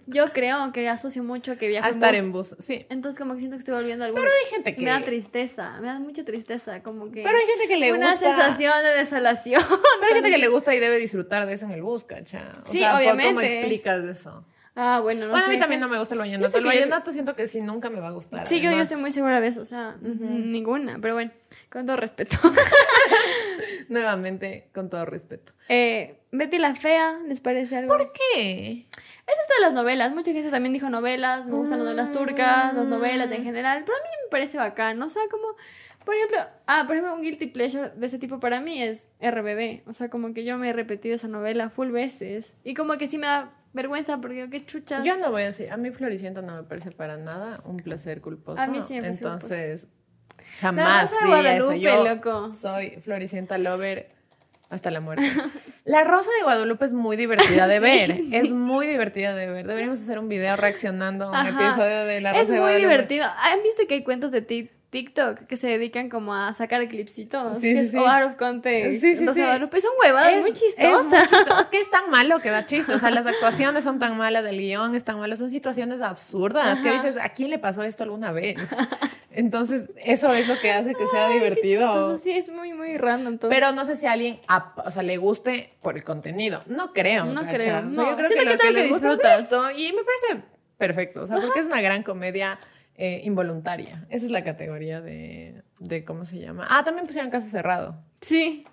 yo creo que asocio mucho que viajo a estar en bus. sí. Entonces como que siento que estoy volviendo algo. Pero hay gente que... Me da tristeza, me da mucha tristeza, como que... Pero hay gente que le gusta... Una sensación de desolación. Pero hay gente que le gusta y debe disfrutar de eso en el bus, ¿cacha? O sí, sea, obviamente. ¿Cómo explicas eso? Ah, bueno, no Bueno, a mí también no me gusta el vallenato. El vallenato siento que sí nunca me va a gustar. Sí, yo, yo, estoy muy segura de eso, o sea, ninguna, pero bueno, con todo respeto. Nuevamente, con todo respeto. Eh, Betty la Fea, ¿les parece algo? ¿Por qué? Es esto de las novelas. Mucha gente también dijo novelas, me gustan las novelas turcas, las novelas en general, pero a mí me parece bacán, o sea, como... Por ejemplo, ah, por ejemplo, un guilty pleasure de ese tipo para mí es RBD. O sea, como que yo me he repetido esa novela full veces. Y como que sí me da vergüenza porque qué chuchas. Yo no voy a decir, a mí Floricienta no me parece para nada un placer culposo. A mí me Entonces, jamás diría eso. Yo loco. soy Floricienta lover hasta la muerte. La Rosa de Guadalupe es muy divertida de ver. Es muy divertida de ver. Deberíamos hacer un video reaccionando a un episodio de La Rosa de Guadalupe. Es muy divertido. ¿Han visto que hay cuentos de ti TikTok que se dedican como a sacar clipsitos. Sí, sí, sí. O out of context. Sí, sí, sí. Es un huevada muy chistosa. Es, que es tan malo que da chiste. O sea, las actuaciones son tan malas, el guion es tan malo, son situaciones absurdas que dices, ¿a quién le pasó esto alguna vez? Entonces, eso es lo que hace que sea divertido. sí, es muy, muy random todo. Pero no sé si a alguien, o sea, le guste por el contenido. No creo. No creo. O sea, yo creo que, lo que, le gusta es esto. Y me parece perfecto. O sea, porque es una gran comedia eh, involuntaria. Esa es la categoría de, de, ¿cómo se llama? Ah, también pusieron Caso Cerrado. Sí.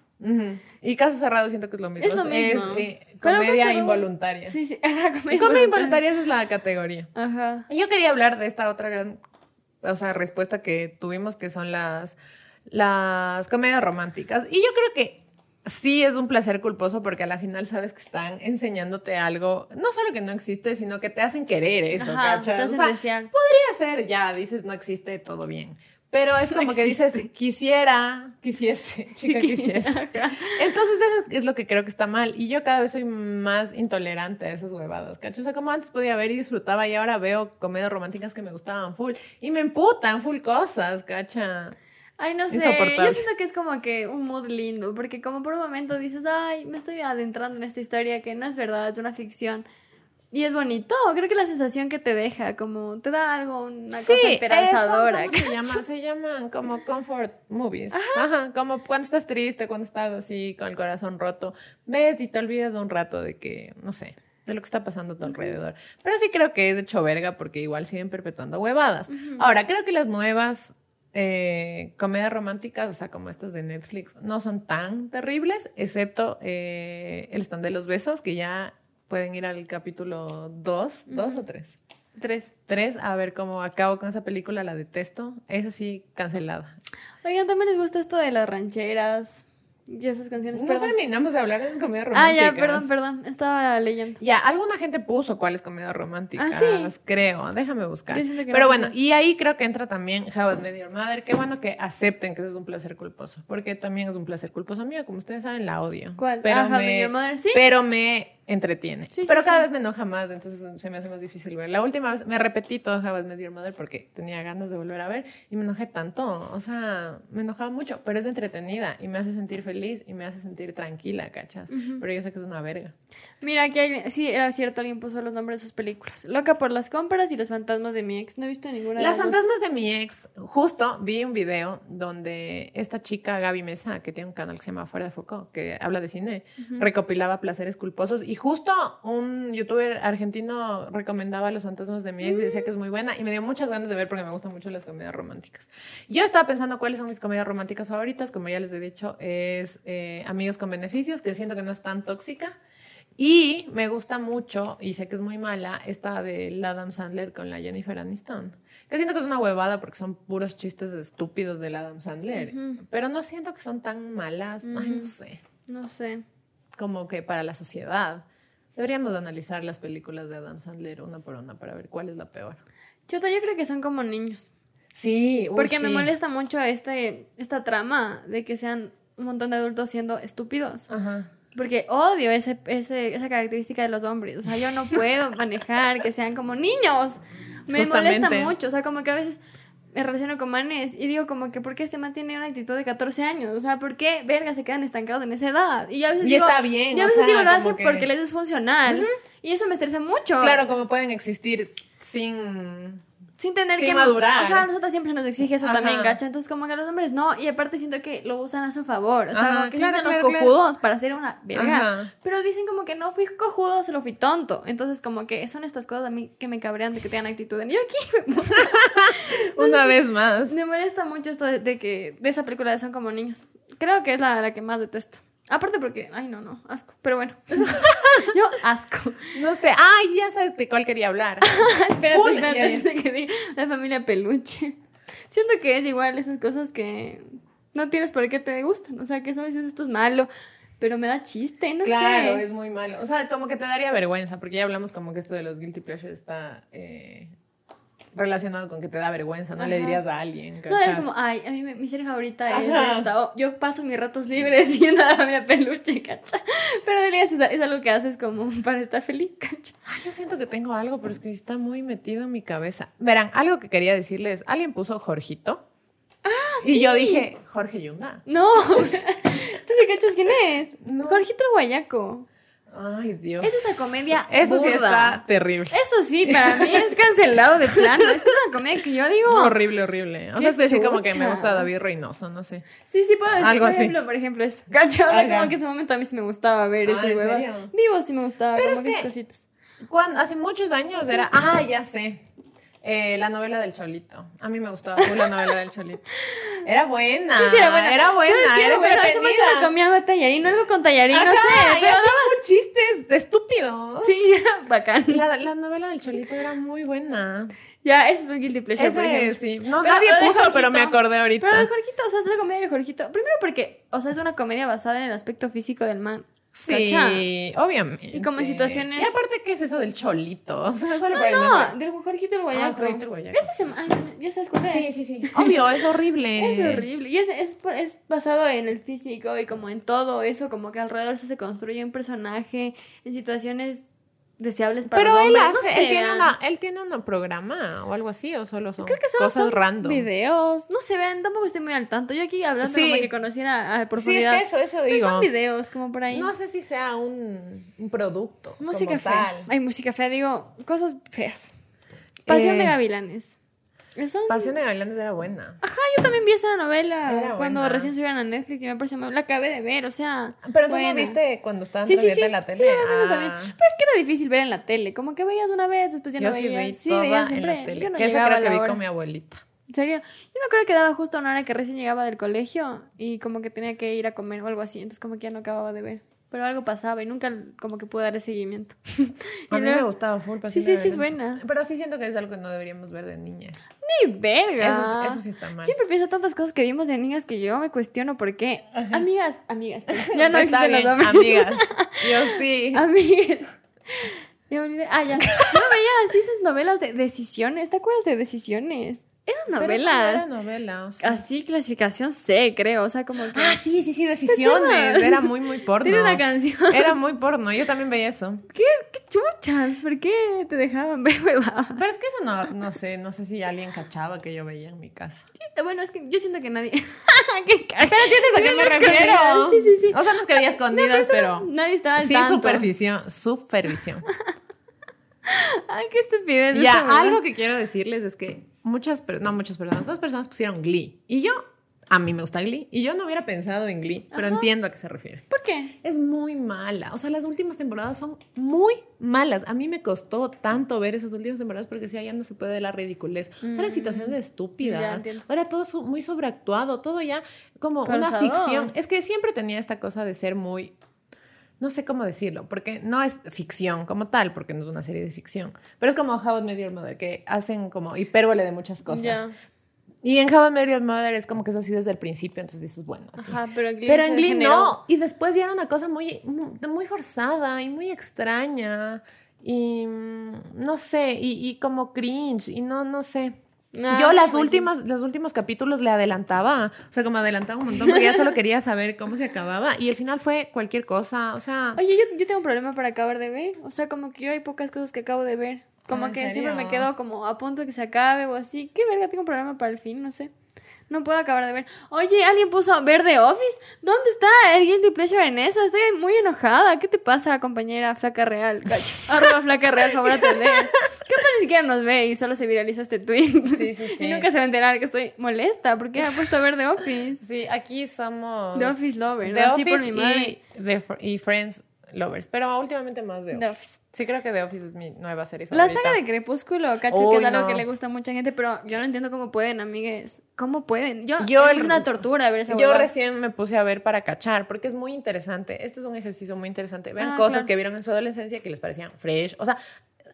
Y Caso Cerrado siento que es lo mismo. Es lo mismo. Eh, comedia involuntaria. Sí, sí. comedia, involuntaria. esa es la categoría. Ajá. yo quería hablar de esta otra gran, o sea, respuesta que tuvimos, que son las, las comedias románticas. Y yo creo que sí es un placer culposo porque a la final sabes que están enseñándote algo, no solo que no existe, sino que te hacen querer eso, Ajá, Te hacen podría ser, ya dices, no existe, todo bien. Pero es No como que dices, quisiera, quisiese, chica, quisiese. Entonces eso es lo que creo que está mal. Y yo cada vez soy más intolerante a esas huevadas, ¿cacho? O sea, como antes podía ver y disfrutaba y ahora veo comedias románticas que me gustaban full. Y me emputan full cosas, ¿cacha? Ay, no sé, yo siento que es como que un mood lindo, porque como por un momento dices, ay, me estoy adentrando en esta historia que no es verdad, es una ficción. Y es bonito, creo que la sensación que te deja, como te da algo, una cosa esperanzadora. Eso, ¿cómo se llama? Se llaman como comfort movies. Ajá. Como cuando estás triste, cuando estás así con el corazón roto, ves y te olvidas un rato de que, no sé, de lo que está pasando a tu alrededor. Pero sí creo que es hecho verga porque igual siguen perpetuando huevadas. Ahora, creo que las nuevas eh, comedias románticas, o sea, como estas de Netflix, no son tan terribles, excepto eh, el stand de los besos, que ya pueden ir al capítulo 2, 2 o 3. Tres. Tres, a ver cómo acabo con esa película, la detesto. Es así, cancelada. Oigan, también les gusta esto de las rancheras y esas canciones. No perdón. terminamos de hablar de las comedias Ah, románticas. ya, perdón, perdón, estaba leyendo. Ya, alguna gente puso cuáles comedias románticas, Ah, sí. creo. Déjame buscar. Pero no bueno, puse. y ahí creo que entra también How I Met Your Mother. Qué bueno que acepten que ese es un placer culposo, porque también es un placer culposo mío. Como ustedes saben, la odio. ¿Cuál? Pero Ah, me, Your Mother, ¿sí? Pero me entretiene. Sí, sí, pero cada sí. vez me enoja más, entonces se me hace más difícil ver. La última vez me repetí todo Met Your Mother porque tenía ganas de volver a ver y me enojé tanto. O sea, me enojaba mucho, pero es entretenida y me hace sentir feliz y me hace sentir tranquila, ¿cachas? Pero yo sé que es una verga. Mira, aquí hay, sí, era cierto, alguien puso los nombres de sus películas. Loca por las compras y los fantasmas de mi ex. No he visto ninguna de Las dos. fantasmas de mi ex, justo vi un video donde esta chica Gaby Mesa, que tiene un canal que se llama Fuera de Foco, que habla de cine, recopilaba placeres culposos y justo un youtuber argentino recomendaba Los fantasmas de mi ex y decía que es muy buena y me dio muchas ganas de ver porque me gustan mucho las comedias románticas. Yo estaba pensando cuáles son mis comedias románticas favoritas, como ya les he dicho, es eh, Amigos con Beneficios, que siento que no es tan tóxica. Y me gusta mucho, y sé que es muy mala, esta de Adam Sandler con la Jennifer Aniston. Que siento que es una huevada porque son puros chistes estúpidos del Adam Sandler. Pero no siento que son tan malas. Ay, no sé. No sé. Como que para la sociedad. Deberíamos de analizar las películas de Adam Sandler una por una para ver cuál es la peor. Chuta, yo creo que son como niños. Sí, uy, Porque me sí. molesta mucho este, esta trama de que sean un montón de adultos siendo estúpidos. Ajá. Porque odio ese, ese, esa característica de los hombres. O sea, yo no puedo manejar que sean como niños. Me Justamente. molesta mucho. O sea, como que a veces me relaciono con manes y digo como que ¿por qué este man tiene una actitud de 14 años? O sea, ¿por qué verga se quedan estancados en esa edad? Y a veces Y digo, está bien, Y a veces sea, digo, lo hace que- porque les es funcional. Y eso me estresa mucho. Claro, como pueden existir sin... Sin tener Sin que madurar. O sea, a nosotros siempre nos exige eso Ajá. también, ¿cacha? Entonces, como que a los hombres no. Y aparte siento que lo usan a su favor. O sea, Ajá, como que claro, se hacen claro, los claro. cojudos para hacer una verga. Pero dicen como que no fui cojudo, solo fui tonto. Entonces, como que son estas cosas a mí que me cabrean de que tengan actitud. Y yo aquí Una vez más. me molesta mucho esto de, de que de esa película de Son como niños. Creo que es la, la que más detesto. Aparte porque, ay, no, no, asco. Pero bueno, yo asco. No sé. Ay, ya sabes de cuál quería hablar. espérate, espérate, ya, ya. antes de que diga la familia peluche. Siento que es igual esas cosas que no tienes por qué te gustan. O sea, que eso a veces esto es malo, pero me da chiste, no Claro, sé. es muy malo. O sea, como que te daría vergüenza, porque ya hablamos como que esto de los guilty pleasures está eh, relacionado con que te da vergüenza, no le dirías a alguien. No, es ¿cachas? como, ay, a mí me- mi serie favorita es esta. o yo paso mis ratos libres viendo a la familia peluche, ¿cacha? Pero realidad es, algo que haces como para estar feliz, ¿cacha? Ay, yo siento que tengo algo, pero es que está muy metido en mi cabeza. Verán, algo que quería decirles, alguien puso Jorgito. Ah, Y yo dije, Jorge Yunda. No, ¿tú sí cachas quién es? No. Jorgito el Guayaco. Ay, Dios. Es esa comedia Eso sí está terrible. Eso sí, para mí es cancelado de plano. Es que es una comedia que yo digo. Horrible, horrible. O sea, es decir, como que me gusta David Reynoso, no sé. Sí, sí, puedo decir. Algo por así. ejemplo, por ejemplo, eso. ¿Cacha? O sea, Ajá. como que ese momento a mí sí me gustaba ver Ah, ese ¿en hueva. serio? Vivo sí me gustaba, Pero como es que esas que- cositas. Cuando, hace muchos años era. Ah, ya sé. Eh, la novela del Cholito. A mí me gustaba mucho la novela del Cholito. Era buena. Sí, sí, era buena. Era buena. ¿Sabes qué Era se lo comía tallarín, algo con tallarín, Ajá, no sé. Pero hacía full chistes estúpidos. sí, bacán. La, la novela del Cholito era muy buena. Ya, ese es un guilty pleasure, por Ese, ejemplo. sí. No, Pero nadie puso, pero me acordé ahorita. Pero de Jorgito, o sea, es la comedia de Jorgito. Primero porque, o sea, es una comedia basada en el aspecto físico del man. Sí, ¿Cacha? obviamente. Y como en situaciones- Y aparte, ¿qué es eso del cholito? O sea, solo No, para el no, nombre. del Jorgito el Guayaco. El Guayaco. Esa semana, ya sabes cuál es. Sí, sí, sí. Obvio, es horrible. Es horrible. Y es, es, por- es basado en el físico y como en todo eso, como que alrededor se construye un personaje en situaciones deseables para Pero él. No hace, sé, él tiene una, él tiene un programa o algo así, o solo son Creo que solo cosas son random. videos. No se vean, tampoco estoy muy al tanto. Yo aquí hablando Sí. como que conociera a Sí, es profundidad. que eso, eso Pero digo. son videos como por ahí. No sé si sea un, un producto. música fea. Hay música fea, digo, cosas feas. Pasión de Eh, Gavilanes. Eso Pasión de Gavilanes era buena. Ajá, yo también vi esa novela Era cuando buena. recién subieron a Netflix y me parece muy... La acabé de ver, o sea... Pero tú no viste cuando estaban Sí, sí, sí. en la Sí, tele. a veces también. Ah, Pero es que era difícil ver en la tele. Como que veías una vez, después ya yo no sí veías. vi sí, toda veías en siempre. la tele. Yo no que esa creo a que vi hora. con mi abuelita. En serio, yo me acuerdo que daba justo una hora que recién llegaba del colegio y como que tenía que ir a comer o algo así. Entonces como que ya no acababa de ver. Pero algo pasaba y nunca como que pude darle seguimiento. A Y mí me gustaba full Sí, sí, sí, es buena. Pero sí siento que es algo que no deberíamos ver de niñas. Ni verga. Eso, es- eso sí está mal. Siempre pienso tantas cosas que vimos de niños que yo me cuestiono por qué. Amigas, amigas. Ya no existen los bien, nombres. amigas. Yo sí. Amigas. Ya olvidé. Ah, ya. Yo veía así esas novelas de decisiones. ¿Te acuerdas de decisiones? Era novela, o sea. Así, clasificación C, creo. O sea, como que. Ah, sí, sí, sí, decisiones. Era muy, muy porno. Tiene una canción. Era muy porno. Yo también veía eso. ¿Qué, qué chuchas? ¿Por qué te dejaban ver huevada? Pero es que eso no, no sé, no sé si alguien cachaba que yo veía en mi casa. Bueno, es que yo siento que nadie. ¿Qué? Pero entiendes a qué me refiero. Sí, sí, sí. O sea, no es que veía escondidas, pero. Nadie estaba al Sí, tanto. supervisión, supervisión. Ay, qué estupidez. Ya, algo que quiero decirles es que muchas, per- no muchas personas, dos personas pusieron Glee. Y yo, a mí me gusta Glee. Y yo no hubiera pensado en Glee, pero entiendo a qué se refiere. ¿Por qué? Es muy mala. O sea, las últimas temporadas son muy malas. A mí me costó tanto ver esas últimas temporadas porque decía, ya no se puede de la ridiculez. O sea, eran situaciones Ya estúpidas. entiendo. Era todo muy sobreactuado, todo ya como una ficción. Es que siempre tenía esta cosa de ser muy no sé cómo decirlo, porque no es ficción como tal, porque no es una serie de ficción, pero es como How I Met Your Mother, que hacen como hipérbole de muchas cosas. Y en How I Met Your Mother es como que es así desde el principio, entonces dices, bueno, así. Ajá, pero en Glee, Pero en Glee no. Y después ya era una cosa muy, muy forzada y muy extraña. Y mm, no sé, y, y como cringe. Y no, no sé. Ah, Yo sí, las imagino. últimas, los últimos capítulos le adelantaba. O sea, como adelantaba un montón porque ya solo quería saber cómo se acababa. Y el final fue cualquier cosa. O sea. Oye, yo, yo tengo un problema para acabar de ver. O sea, como que yo hay pocas cosas que acabo de ver. Como Ah, ¿en que siempre me quedo como a punto de que se acabe o así. ¿Qué verga? Tengo un problema para el fin, no sé. No puedo acabar de ver. Oye, alguien puso ver The Office. ¿Dónde está el guilty pleasure en eso? Estoy muy enojada. ¿Qué te pasa, compañera flaca real? Cacho. Arroba flaca real, favor atender. ¿Qué pasa ni siquiera nos ve y solo se viralizó este tweet? Sí, sí, sí. Y nunca se va a enterar que estoy molesta porque ha puesto a ver The Office. Sí, aquí somos. The Office Lovers, The así por Office mi madre. Y, The Fr- y Friends Lovers. Pero últimamente más The The Office. Office. Sí, creo que The Office es mi nueva serie La saga de Crepúsculo, cacho, que es algo no. que le gusta a mucha gente, pero yo no entiendo cómo pueden, amigues. ¿Cómo pueden? Yo, Yo es una tortura ver esa Yo recién me puse a ver para cachar, porque es muy interesante. Este es un ejercicio muy interesante. Vean Ah, cosas claro. que vieron en su adolescencia que les parecían fresh. O sea,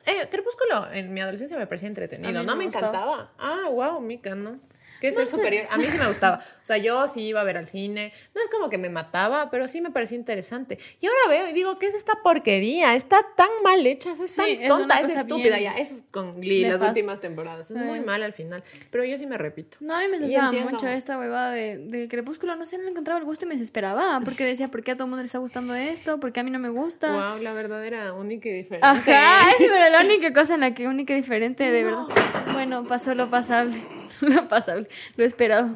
eh, Crepúsculo en mi adolescencia me parecía entretenido. No me me encantaba. Ah, wow, Mika, ¿no? Que No ser sé. superior. A mí sí me gustaba. O sea, yo sí iba a ver al cine. No es como que me mataba, pero sí me parecía interesante. Y ahora veo y digo, ¿qué es esta porquería? Está tan mal hecha, es tan es tonta, es estúpida. bien Ya, eso es con Glee, las últimas temporadas. Es Sí. muy mal al final. Pero yo sí me repito. No, a mí me entiendo. mucho esta huevada de, de Crepúsculo. No sé, no encontraba el gusto y me desesperaba. Porque decía, ¿por qué a todo el mundo le está gustando esto? ¿Por qué a mí no me gusta? Wow, la verdadera única y diferente. Ajá, es pero la única cosa en la que única y diferente, de verdad. Bueno, pasó lo pasable. Lo pasable, lo esperado.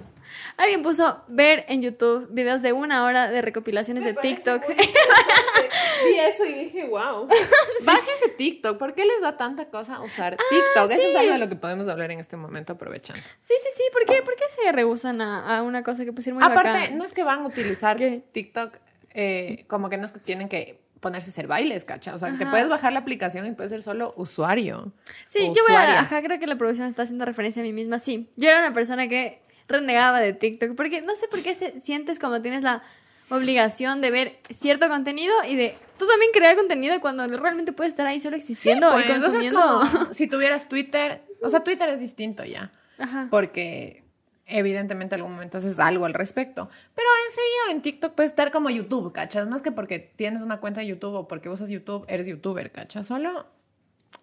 Alguien puso ver en YouTube videos de una hora de recopilaciones de TikTok. Vi eso y dije, wow. Bájense TikTok. ¿Por qué les da tanta cosa usar TikTok? Eso es sí. algo de lo que podemos hablar en este momento aprovechando. Sí, sí, sí. ¿Por qué, ¿Por qué se rehusan a, a una cosa que puede ser muy Aparte, bacán? no es que van a utilizar ¿Qué? TikTok eh, como que no es que tienen que ponerse a hacer bailes, ¿cacha? O sea, te puedes bajar la aplicación y puedes ser solo usuario. Sí, yo voy a... Ajá, creo que la producción está haciendo referencia a mí misma. Sí, yo era una persona que renegaba de TikTok. Porque no sé por qué se- sientes como tienes la obligación de ver cierto contenido y de tú también crear contenido cuando realmente puedes estar ahí solo Sí, existiendo pues, y consumiendo. como si tuvieras Twitter, o sea, Twitter es distinto ya. Ajá. Porque evidentemente en algún momento haces algo al respecto. Pero en serio, en TikTok puedes estar como YouTube, ¿cachas? No es que porque tienes una cuenta de YouTube o porque usas YouTube eres youtuber, ¿cachas? Solo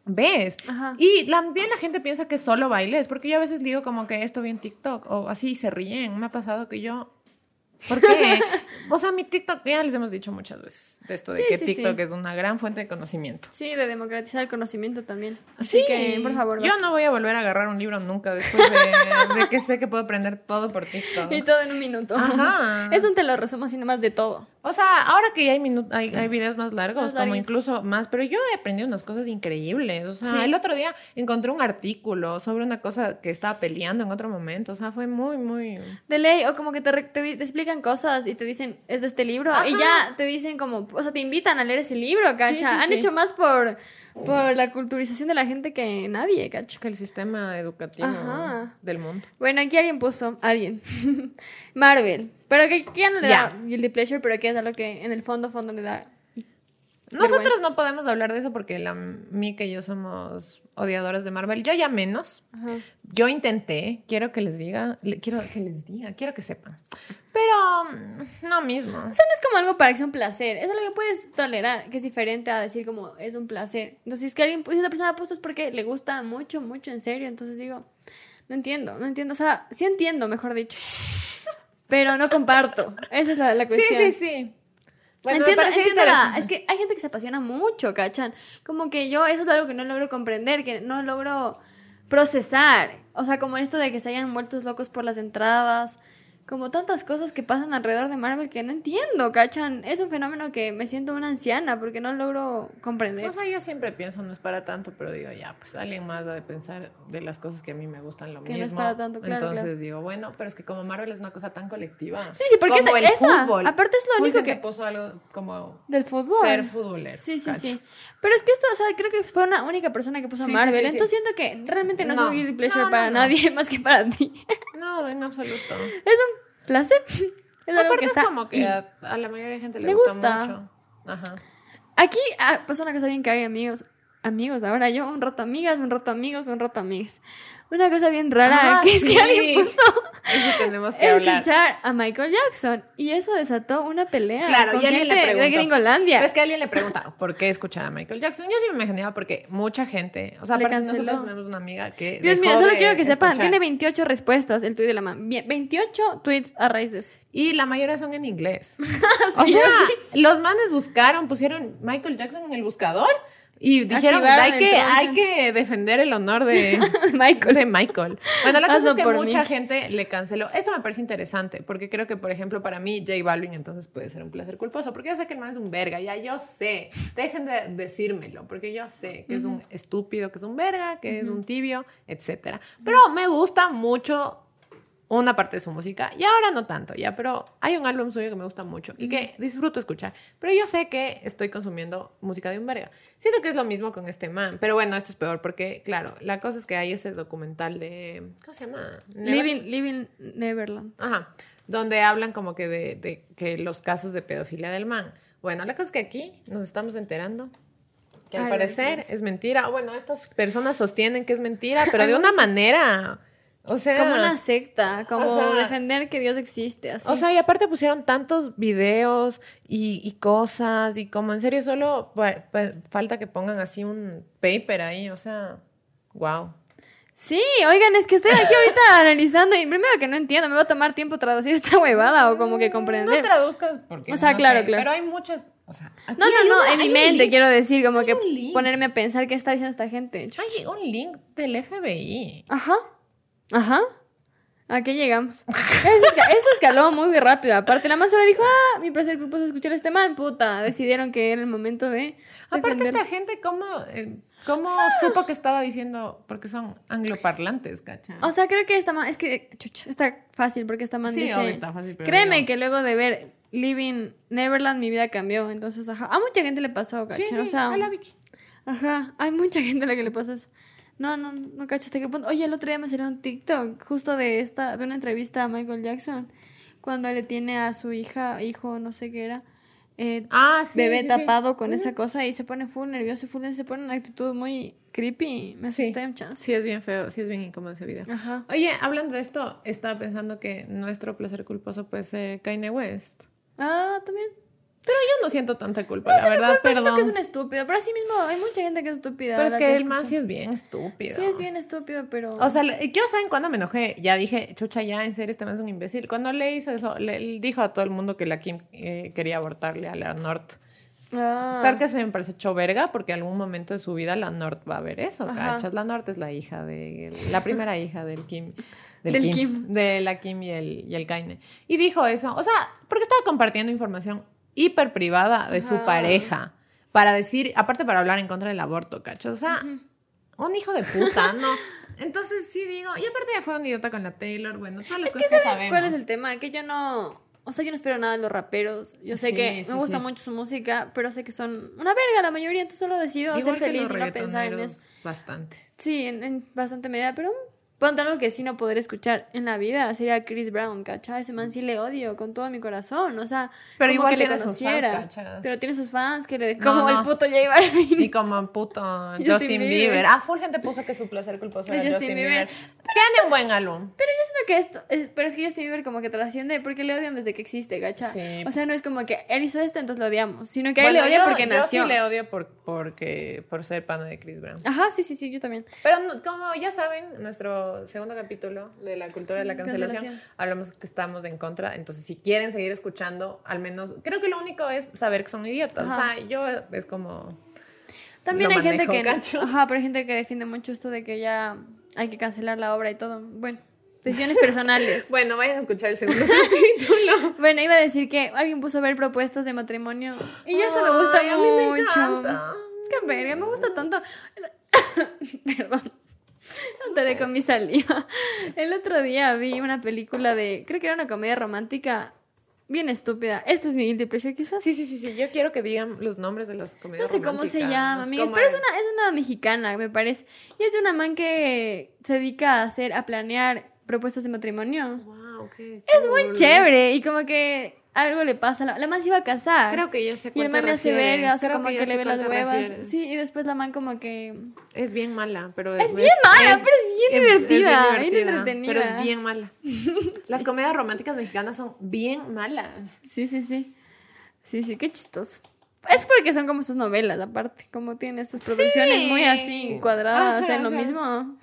ves. Ajá. Y también la gente piensa que solo bailes, porque yo a veces digo como que esto vi en TikTok o así se ríen. Me ha pasado que yo... ¿Por qué? o sea, mi TikTok, ya les hemos dicho muchas veces de esto, de Sí, que sí, TikTok sí. es una gran fuente de conocimiento. Sí, de democratizar el conocimiento también. Así Sí, que, por favor, yo basta. no voy a volver a agarrar un libro nunca después de, de que sé que puedo aprender todo por TikTok. Y todo en un minuto. Ajá. Eso te lo resumo así nomás de todo. O sea, ahora que ya hay, hay, hay videos más largos, Más como incluso más, pero yo he aprendido unas cosas increíbles. O sea, Sí. el otro día encontré un artículo sobre una cosa que estaba peleando en otro momento. O sea, fue muy, muy... De ley, o como que te, te, te explican cosas y te dicen, es de este libro, y ya te dicen como, o sea, te invitan a leer ese libro, cacha. sí, Han hecho más por, por la culturización de la gente que nadie, cacho. que el sistema educativo Ajá. del mundo. Bueno, aquí alguien puso, alguien, Marvel, pero que ya no le Ya. da guilty pleasure, pero que es algo que en el fondo, fondo le da. Nosotros Vergüenza. no podemos hablar de eso porque la Mika y yo somos odiadoras de Marvel. Yo ya menos. Ajá. Yo intenté, quiero que les diga, le- quiero que les diga, quiero que sepan. Pero mm, no mismo. O sea, no es como algo para que sea un placer, es algo que puedes tolerar, que es diferente a decir como es un placer. Entonces, si es que alguien, si esa persona puso es porque le gusta mucho, mucho, en serio. Entonces digo, no entiendo, no entiendo. O sea, sí entiendo, mejor dicho. Pero no comparto. Esa es la, la Sí, cuestión. sí, sí. Bueno, entiendo, entiendo la- es que hay gente que se apasiona mucho, ¿cachan? Como que yo eso es algo que no logro comprender, que no logro procesar. O sea, como esto de que se hayan muertos locos por las entradas, como tantas cosas que pasan alrededor de Marvel que no entiendo, ¿cachan? Es un fenómeno que me siento una anciana porque no logro comprender. O sea, yo siempre pienso, no es para tanto, pero digo, ya, pues alguien más ha de pensar de las cosas que a mí me gustan lo Que no es mismo. para tanto, claro, Entonces claro. digo, bueno, pero es que como Marvel es una cosa tan colectiva. Sí, sí, porque como esta- el esta, fútbol. aparte es lo único que- puso algo como Del fútbol. ser futbolero. Sí, sí, sí. Pero es que esto, o sea, creo que fue una única persona que puso Sí, Marvel. sí, sí. Entonces siento que realmente no, es un guilty pleasure No, para nadie más que para ti. No, en absoluto. es un placer. Es algo que es está como que a, a la mayoría de gente le, Le gusta, gusta. mucho. Ajá. Aquí ah, pasa una cosa bien que hay amigos. Amigos, ahora yo, un rato amigas, un rato amigos, un rato amigas. Una cosa bien rara Ah, que es que alguien puso Eso tenemos que hablar. escuchar a Michael Jackson y eso desató una pelea Claro, con y alguien gente le de preguntó. Gringolandia. Pues que alguien le pregunta, ¿por qué escuchar a Michael Jackson? Yo sí me imaginaba porque mucha gente, o sea, aparte nosotros tenemos una amiga que Dios mío, solo de quiero que sepan, escuchar. tiene 28 respuestas el tweet de la mamá. Bien, 28 tweets a raíz de eso. Y la mayoría son en inglés. o sea, los manes buscaron, pusieron Michael Jackson en el buscador y dijeron, hay que, entonces. hay que defender el honor de, Michael. de Michael. Bueno, la cosa es que mucha mí. gente le canceló. Esto me parece interesante porque creo que, por ejemplo, para mí, J Balvin entonces puede ser un placer culposo porque yo sé que el man es un verga, ya yo sé. Dejen de decírmelo porque yo sé que es un estúpido, que es un verga, que es un tibio, etcétera. Pero me gusta mucho una parte de su música y ahora no tanto, ya, pero hay un álbum suyo que me gusta mucho y que disfruto escuchar, pero yo sé que estoy consumiendo música de un verga. Siento que es lo mismo con este man, pero bueno, esto es peor porque, claro, la cosa es que hay ese documental de, ¿cómo se llama? Living, living Neverland. Ajá, donde hablan como que de, de que los casos de pedofilia del man. Bueno, la cosa es que aquí nos estamos enterando que al Ay, parecer es mentira. Bueno, estas personas sostienen que es mentira, pero de una manera, o sea... Como una secta, como Ajá. defender que Dios existe, así. O sea, y aparte pusieron tantos videos y, y cosas y como en serio solo pa- pa- falta que pongan así un paper ahí, o sea, wow. Sí, oigan, es que estoy aquí ahorita analizando y primero que no entiendo, me va a tomar tiempo traducir esta huevada o como que No comprender. traduzcas porque O sea, no claro, sé, claro. Pero hay muchas, o sea, aquí No, no, no, una- en mi mente quiero decir, como que ponerme a pensar qué está diciendo esta gente. Hay un link del FBI. Ajá, ajá. ¿A qué llegamos? Eso, esca- eso escaló muy rápido. Aparte, la más solo dijo, ah, mi placer culposo es escuchar este man, puta. Decidieron que era el momento de Aparte esta gente cómo eh, cómo supo que estaba diciendo porque son angloparlantes, ¿cacha? O sea, creo que esta man, es que, está fácil porque esta man Sí, dice, está fácil, pero créeme que luego de ver Living Neverland mi vida cambió. Entonces, ajá, a mucha gente le pasó, sí, o sea, a la Vicky. Ajá, hay mucha gente a la que le pasa eso. No, no, no cacho hasta qué punto. Oye, el otro día me salió un TikTok justo de esta, de una entrevista a Michael Jackson, cuando le tiene a su hija, hijo, no sé qué era, eh, Ah, sí. bebé sí, sí. tapado con esa cosa y se pone full nervioso, full se pone en una actitud muy creepy. Me asusté un chance. Sí, es bien feo, sí es bien incómodo ese video. Ajá. Oye, hablando de esto, estaba pensando que nuestro placer culposo puede ser Kanye West. Ah, también. Pero yo no siento tanta culpa, la verdad, siento perdón. que es un estúpido, pero así mismo hay mucha gente que es estúpida. Pero es que el man sí es bien estúpido. Sí, es bien estúpido, pero. O sea, yo saben cuándo me enojé, ya dije, chucha, ya, en serio, este man es un imbécil. Cuando le hizo eso, le, dijo a todo el mundo que la Kim eh, quería abortarle a la North. Ah. Claro que se me parece hecho verga, porque en algún momento de su vida la North va a ver eso, Ajá. ¿cachas? La North es la hija de, la primera hija del Kim. Del Kim. De la Kim y el, y el Kaine. Y dijo eso, o sea, porque estaba compartiendo información hiper privada de su Ajá. pareja, para decir, aparte para hablar en contra del aborto, ¿cachas? O sea, un hijo de puta, ¿no? Entonces sí digo, y aparte ya fue un idiota con la Taylor, bueno, todas las Es que cosas que sabes sabemos. cuál es el tema, que yo no, o sea, yo no espero nada de los raperos. Yo sé Sí, que sí, me gusta sí. mucho su música, pero sé que son una verga la mayoría, entonces solo decido Igual ser que feliz y no pensar en eso. Bastante. Sí, en, en bastante medida, pero ponte algo que sí no podré escuchar en la vida sería Chris Brown, ¿cachai? Ese man sí le odio con todo mi corazón, o sea, Pero igual que le tiene sus fans, conociera. pero tiene sus fans que le No, como no. el puto J Balvin. Y como puto Justin, Justin Bieber. Bieber. Ah, full gente puso que su placer culposo era Justin Justin, Bieber. Bieber. Tiene un buen álbum. Pero yo siento que esto, pero es que Justin Bieber como que trasciende porque le odian desde que existe, ¿gacha? Sí. O sea, no es como que él hizo esto, entonces lo odiamos, sino que él le odia yo- porque yo nació. sí le odio por, porque, por ser pana de Chris Brown. Ajá, sí, sí, sí, yo también. Pero no- como ya saben, nuestro segundo capítulo de la cultura de la cancelación, Cancelación. hablamos que estamos en contra. Entonces, si quieren seguir escuchando, al menos, creo que lo único es saber que son idiotas. Ajá. O sea, yo es como... También hay gente que ajá, pero hay gente que defiende mucho esto de que ya hay que cancelar la obra y todo. Bueno, decisiones personales. Bueno, vayan a escuchar el segundo capítulo. bueno, iba a decir que alguien puso a ver propuestas de matrimonio y eso me gusta Ay, a mí me mucho. encanta. Qué verga, me gusta tanto. Perdón. Andaré con mi saliva. El otro día vi una película de, creo que era una comedia romántica bien estúpida. Este es mi guilty pleasure quizás. Sí, sí, sí, sí. Yo quiero que digan los nombres de las No comedias sé cómo se llama, amigas, ¿Cómo pero es es? una, es una mexicana, me parece. Y es de una man que se dedica a hacer, a planear propuestas de matrimonio. Wow, qué Es muy chévere y como que algo le pasa. La, la man se iba a casar. Creo que ya a y el man le hace verga, o sea, Creo como que sé le ve las huevas. refieres. Sí, y después la man como que... Es bien mala, pero Es bien mala, pero es bien divertida, bien entretenida. Pero es bien mala. Las comedias románticas mexicanas son bien malas. Sí, sí, sí. Sí, sí, qué chistoso. Es porque son como sus novelas, aparte, como tienen estas producciones muy así, cuadradas, Ajá, en lo ajá. mismo.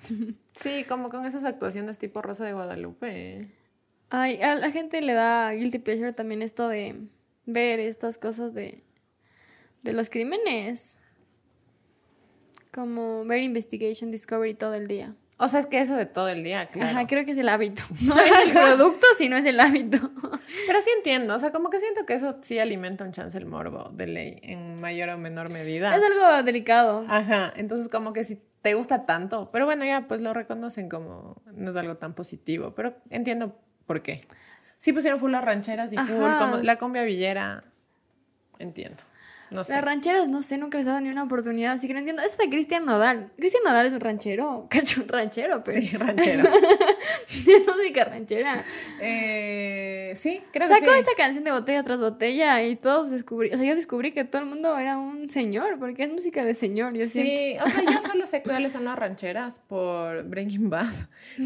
Sí, como con esas actuaciones tipo Rosa de Guadalupe. Ay, a la gente le da guilty pleasure también esto de ver estas cosas de, de los crímenes. Como ver Investigation Discovery todo el día. O sea, es que eso de todo el día, claro. Ajá, creo que es el hábito. No es el producto, sino es el hábito. Pero sí entiendo, o sea, como que siento que eso sí alimenta un chance el morbo de ley en mayor o menor medida. Es algo delicado. Ajá, entonces como que si te gusta tanto, pero bueno, ya pues lo reconocen como no es algo tan positivo, pero entiendo por qué. Sí pusieron full las rancheras y full, Ajá. como la cumbia villera, entiendo, no sé. Las rancheras, no sé, nunca les he dado ni una oportunidad, así que no entiendo. Esto es de Cristian Nodal. Cristian Nodal es un ranchero, cacho, un ranchero, pero. Sí, ranchero. música ranchera. Eh, sí, creo que Sacó sí. esta canción de botella tras botella y todos descubrí, o sea, yo descubrí que todo el mundo era un señor, porque es música de señor, yo siento. Sí, o sea, yo solo sé cuáles son las rancheras por Breaking Bad,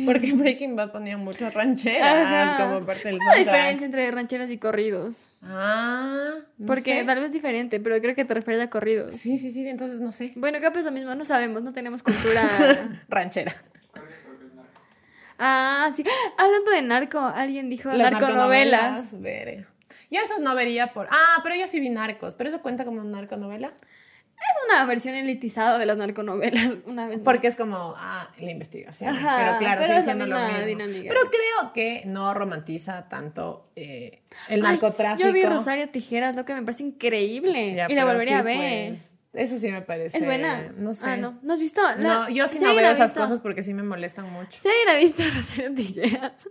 porque Breaking Bad ponían muchas rancheras Ajá. como parte del ¿Cuál es la diferencia entre rancheras y corridos? Ah, no Porque sé. tal vez es diferente, pero creo que te refieres a corridos. Sí, sí, sí, entonces no sé. Bueno, capaz es lo mismo, no sabemos, no tenemos cultura. Ranchera. ah, sí. Hablando de narco, alguien dijo Las narconovelas. veré. Yo esas no vería por. Ah, pero yo sí vi narcos. ¿Pero eso cuenta como narconovela? Es una versión elitizada de las narconovelas, una vez más. Porque es como, ah, la investigación. Ajá, pero claro, pero sigue siendo lo mismo. dinámica. Pero creo que no romantiza tanto eh, el Ay, narcotráfico. Yo vi Rosario Tijeras, lo que me parece increíble. Ya, y la volvería sí, a ver. pues, eso sí me parece. es buena. No sé. Ah, no. ¿No has visto? La- No, yo sí no veo esas visto- cosas porque sí me molestan mucho. Alguien ha visto Rosario Tijeras,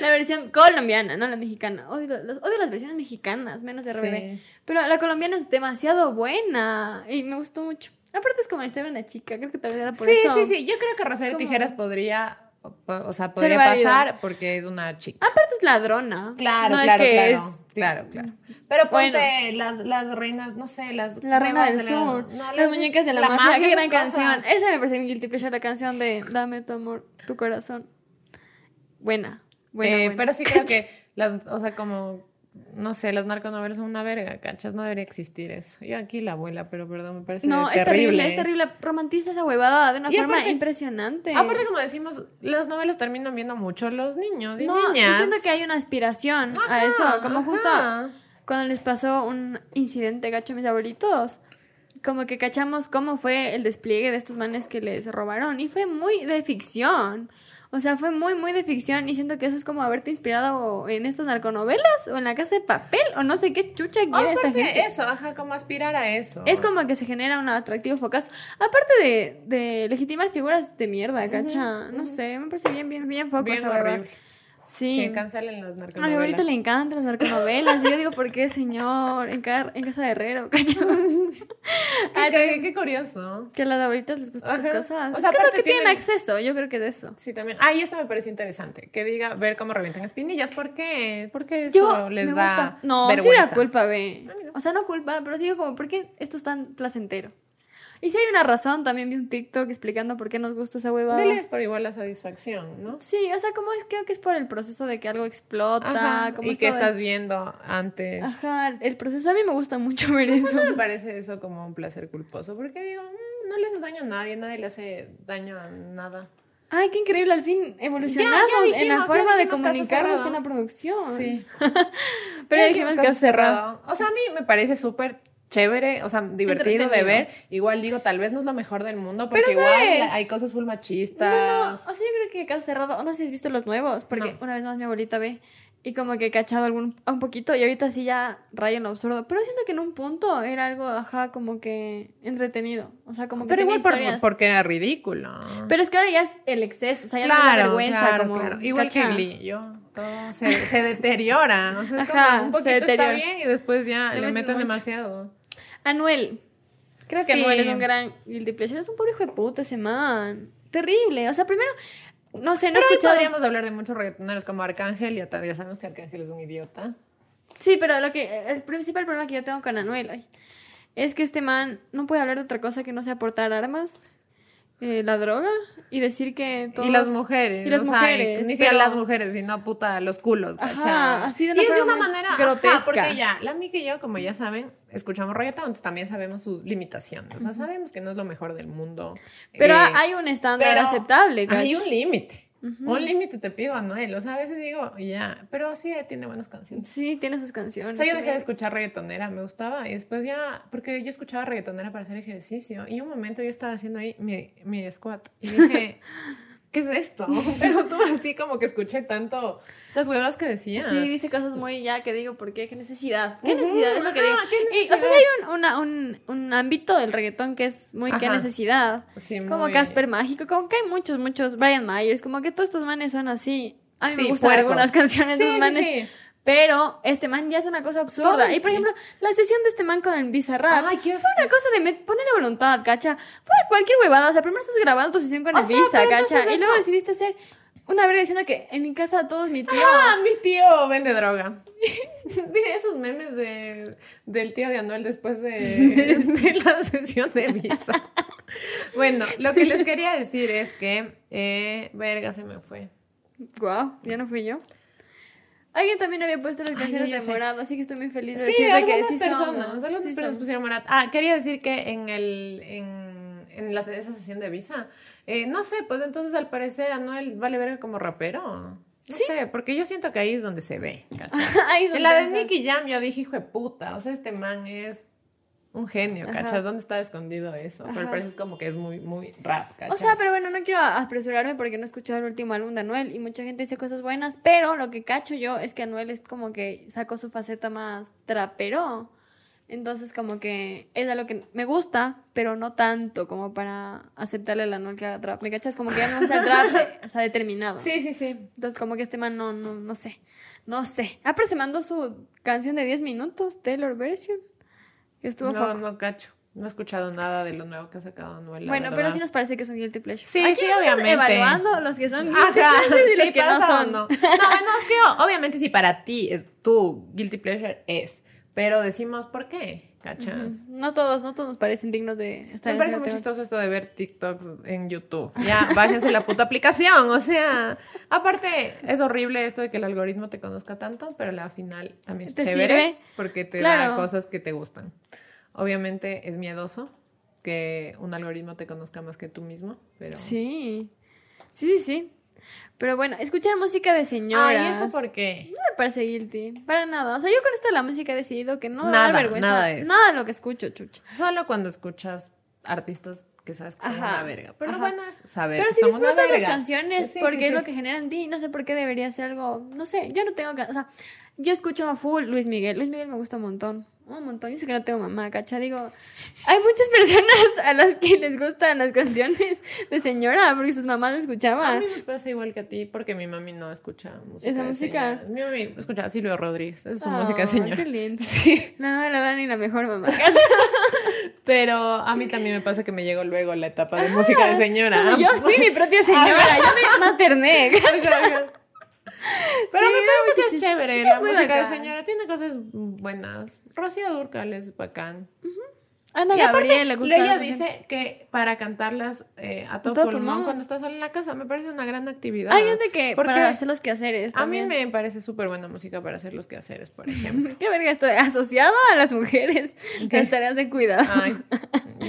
la versión colombiana, no la mexicana. Odio, los- odio las versiones mexicanas, menos de RBD. Sí. Pero la colombiana es demasiado buena y me gustó mucho. Aparte es como la historia de una chica, creo que tal vez era por sí, eso. sí, sí. Yo creo que Rosario ¿Cómo? Tijeras podría o- sea, podría pasar porque es una chica. Aparte es ladrona. Claro, no es claro, que claro, es claro, claro. Pero Bueno. ponte las, las reinas, no sé, las La reina del de la- sur. no, las muñecas de la, mafia. mafia, Qué gran canción. Esa me parece mi guilty pleasure, la canción de Dame tu amor, tu corazón. Buena. Buena, Eh, buena. Pero sí creo que las, o sea, como, no sé, las narconovelas son una verga, ¿cachas? No debería existir eso. Yo aquí la abuela, pero perdón, me parece No, terrible. es terrible, es terrible. Romantiza esa huevada de una Y forma aparte- impresionante. Aparte, como decimos, las novelas terminan viendo mucho los niños y no, niñas. yo siento que hay una aspiración a eso. Como justo cuando les pasó un incidente, gacho, a mis abuelitos. Como que cachamos cómo fue el despliegue de estos manes que les robaron. Y fue muy de ficción. O sea, fue muy, muy de ficción. Y siento que eso es como haberte inspirado en estas narconovelas o en la casa de papel o no sé qué chucha quiere esta gente. eso, ajá, como aspirar a eso. Es como que se genera un atractivo focazo. Aparte de, de legitimar figuras de mierda, cacha. No sé, me parece bien, bien, bien foco Bien esa huevada. horrible. Sí. Sí, cancelen las A mi narconovelas. abuelito le encantan las narconovelas. y yo digo, ¿por qué, señor? En, ca- en casa de herrero, cacho. Ay, Qué, qué curioso. que a las abuelitas les gustan esas cosas. O sea, es que es que tienen tienen- acceso. Yo creo que de eso. Sí, también. Ah, y esto me pareció interesante. Que diga, ver cómo revientan espinillas. ¿Por qué? Porque eso Yo les me da gusta. No, vergüenza. sí da culpa, ve. No. O sea, no culpa, pero digo como, ¿por qué esto es tan placentero? Y si hay una razón, también vi un TikTok explicando por qué nos gusta esa huevada. Diles por igual la satisfacción, ¿no? Sí, o sea, como es, creo que es por el proceso de que algo explota, Ajá, como y es que estás esto. viendo antes. Ajá, el proceso a mí me gusta mucho ver eso. No me parece eso como un placer culposo, porque digo, mm, no le haces daño a nadie, nadie le hace daño a nada. Ay, qué increíble, al fin evolucionamos Ya, ya en dijimos, la forma de dijimos comunicarnos cerrado. con la producción. Sí. Pero ya dijimos que caso es cerrado. O sea, a mí me parece súper chévere, o sea, divertido de ver. Igual digo, tal vez no es lo mejor del mundo, porque Pero, igual hay cosas full No, no, machistas. o sea, yo creo que caso cerrado, no sé si has visto los nuevos, porque No. una vez más mi abuelita ve y como que he cachado algún, un poquito y ahorita sí ya raya en lo absurdo, pero siento que en un punto era algo, ajá, como que entretenido, o sea, como que Pero tenía igual por- porque era ridículo. Pero es que ahora ya es el exceso, o sea, ya no es vergüenza, claro, como, claro. Igual ¿cacha? que Glee, yo, todo se, se deteriora. O sea, es Ajá, como un poquito está bien y después ya Le le, meten demasiado. Anuel. Creo que Sí. Anuel es un gran guilty pleasure. Es un pobre hijo de puta ese man. Terrible. O sea, primero, no sé, no he escuchado. podríamos hablar de muchos reggaetoneros como Arcángel, ya, ya sabemos que Arcángel es un idiota. Sí, pero lo que el principal problema que yo tengo con Anuel ay, es que este man no puede hablar de otra cosa que no sea portar armas, eh, la droga y decir que todos... Y las mujeres. Y las o sea, mujeres. ni siquiera pero- las mujeres, sino puta, los culos. Así de una y es de una manera grotesca. Ajá, porque ya, la Miki y yo, como ya saben, escuchamos reggaetón, entonces también sabemos sus limitaciones. O sea, sabemos que no es lo mejor del mundo. Pero Eh, hay un estándar aceptable, Hay un límite. Un límite te pido, Anuel. O sea, a veces digo, ya, pero sí tiene buenas canciones. Sí, tiene sus canciones. O sea, yo dejé de escuchar reggaetonera, me gustaba, y después ya, porque yo escuchaba reggaetonera para hacer ejercicio, y un momento yo estaba haciendo ahí mi, mi squat, y dije, ¿qué es esto? Pero tú así como que escuché tanto las huevas que decía. Sí, dice cosas muy ya que digo, ¿por qué? ¿Qué necesidad? ¿Qué necesidad? Es lo que ajá, digo. ¿qué Y, o sea, necesidad? hay un, una- un, un ámbito del reggaetón que es muy qué Ajá. necesidad. Sí, Como muy- Casper Mágico, como que hay muchos, muchos. Brian Myers, como que todos estos manes son así. A mí me gustan puercos. algunas canciones de Sí, esos sí, manes. Pero este man ya es una cosa absurda. Todo Y por ejemplo, la sesión de este man con el Bizarrap Ay, qué fue una cosa de ponerle voluntad, cacha. Fue cualquier huevada. O sea, primero estás grabando tu sesión con O el sea, Visa, cacha. Y luego decidiste hacer una verga diciendo que en mi casa todos mi tío. Ah, mi tío vende droga. Vi esos memes de, del tío de Anuel después de, de la sesión de visa. Bueno, lo que les quería decir es que, eh, verga, se me fue. Guau, ya no fui yo. Alguien también había puesto las Ay, canciones ya de sé. morado, así que estoy muy feliz de Sí, algunas que sí personas, somos, algunas sí personas somos. pusieron morat. Ah, quería decir que en el en, en la- esa sesión de visa, eh, no sé, pues entonces al parecer Anuel vale verga como rapero. No sé, porque yo siento que ahí es donde se ve. Ahí es En la de Nicky Jam yo dije, hijo de puta, o sea, este man es un genio, Ajá. ¿cachas? ¿Dónde está escondido eso? Pero Ajá. parece es como que es muy, muy rap, ¿cachas? O sea, pero bueno, no quiero apresurarme porque no he escuchado el último álbum de Anuel y mucha gente dice cosas buenas, pero lo que cacho yo es que Anuel es como que sacó su faceta más trapero. Entonces como que es a lo que me gusta, pero no tanto como para aceptarle al Anuel que haga trap. ¿Me cachas? Como que ya me gusta el trap, de- o sea, determinado. Sí, sí, sí. Entonces como que este man no, no, no sé. No sé. Ah, pero se mandó su canción de 10 minutos, Taylor Version. Estuvo No, foco. no cacho. No he escuchado nada de lo nuevo que ha sacado Anuel. Bueno, pero sí nos parece que es un guilty pleasure. Sí, Aquí sí, obviamente. evaluando los que son guilty Ajá, pleasures y los sí, que no son. No, no, bueno, es que obviamente si para ti es tu guilty pleasure es, pero decimos por qué, ¿cachas? No todos, no todos nos parecen dignos de estar Me en parece muy chistoso esto de ver TikToks en YouTube. Ya, bájense la puta aplicación. O sea, aparte, es horrible esto de que el algoritmo te conozca tanto, pero al final también es Te chévere sirve. porque te Claro. da cosas que te gustan. Obviamente es miedoso que un algoritmo te conozca más que tú mismo, pero... Sí. Sí, sí, sí. Pero bueno, escuchar música de señoras. Ay, ¿eso por qué? No me parece guilty. Para nada. O sea, yo con esto de la música he decidido que no me Nada, da vergüenza. nada es. Nada de lo que escucho, chucha. Solo cuando escuchas artistas que sabes que son una verga. Pero lo bueno es saber Pero que si son una disfrutas las verga. canciones Sí, porque sí, es sí. lo que generan en ti, no sé por qué debería ser algo, no sé, yo no tengo, ca- o sea, yo escucho a full Luis Miguel, Luis Miguel me gusta un montón, un montón, yo sé que no tengo mamá, cacha, digo, hay muchas personas a las que les gustan las canciones de señora porque sus mamás A escuchaban. mí me pasa igual que a ti porque mi mami no escucha música. ¿Esa música? señora. Mi mami escucha a Silvio Rodríguez. Es su Ah, música de señora. Qué lindo. Sí. No, la verdad ni la mejor mamá. Pero a mí también me pasa que me llegó luego la etapa de música de señora. Yo fui mi propia señora, yo me materné. Pero Sí, me parece que es chévere. La música de señora tiene cosas buenas. Rocío Durcal es bacán. Ana Y aparte, Gabriel le gusta. ella dice que para cantarlas eh, a todo, todo pulmón, pulmón. cuando estás sola en la casa me parece una gran actividad. Hay gente que Porque para hacer los quehaceres a mí también. me parece súper buena música para hacer los quehaceres, por ejemplo. ¿Qué verga esto? Asociado a las mujeres, las tareas de cuidado. Ay,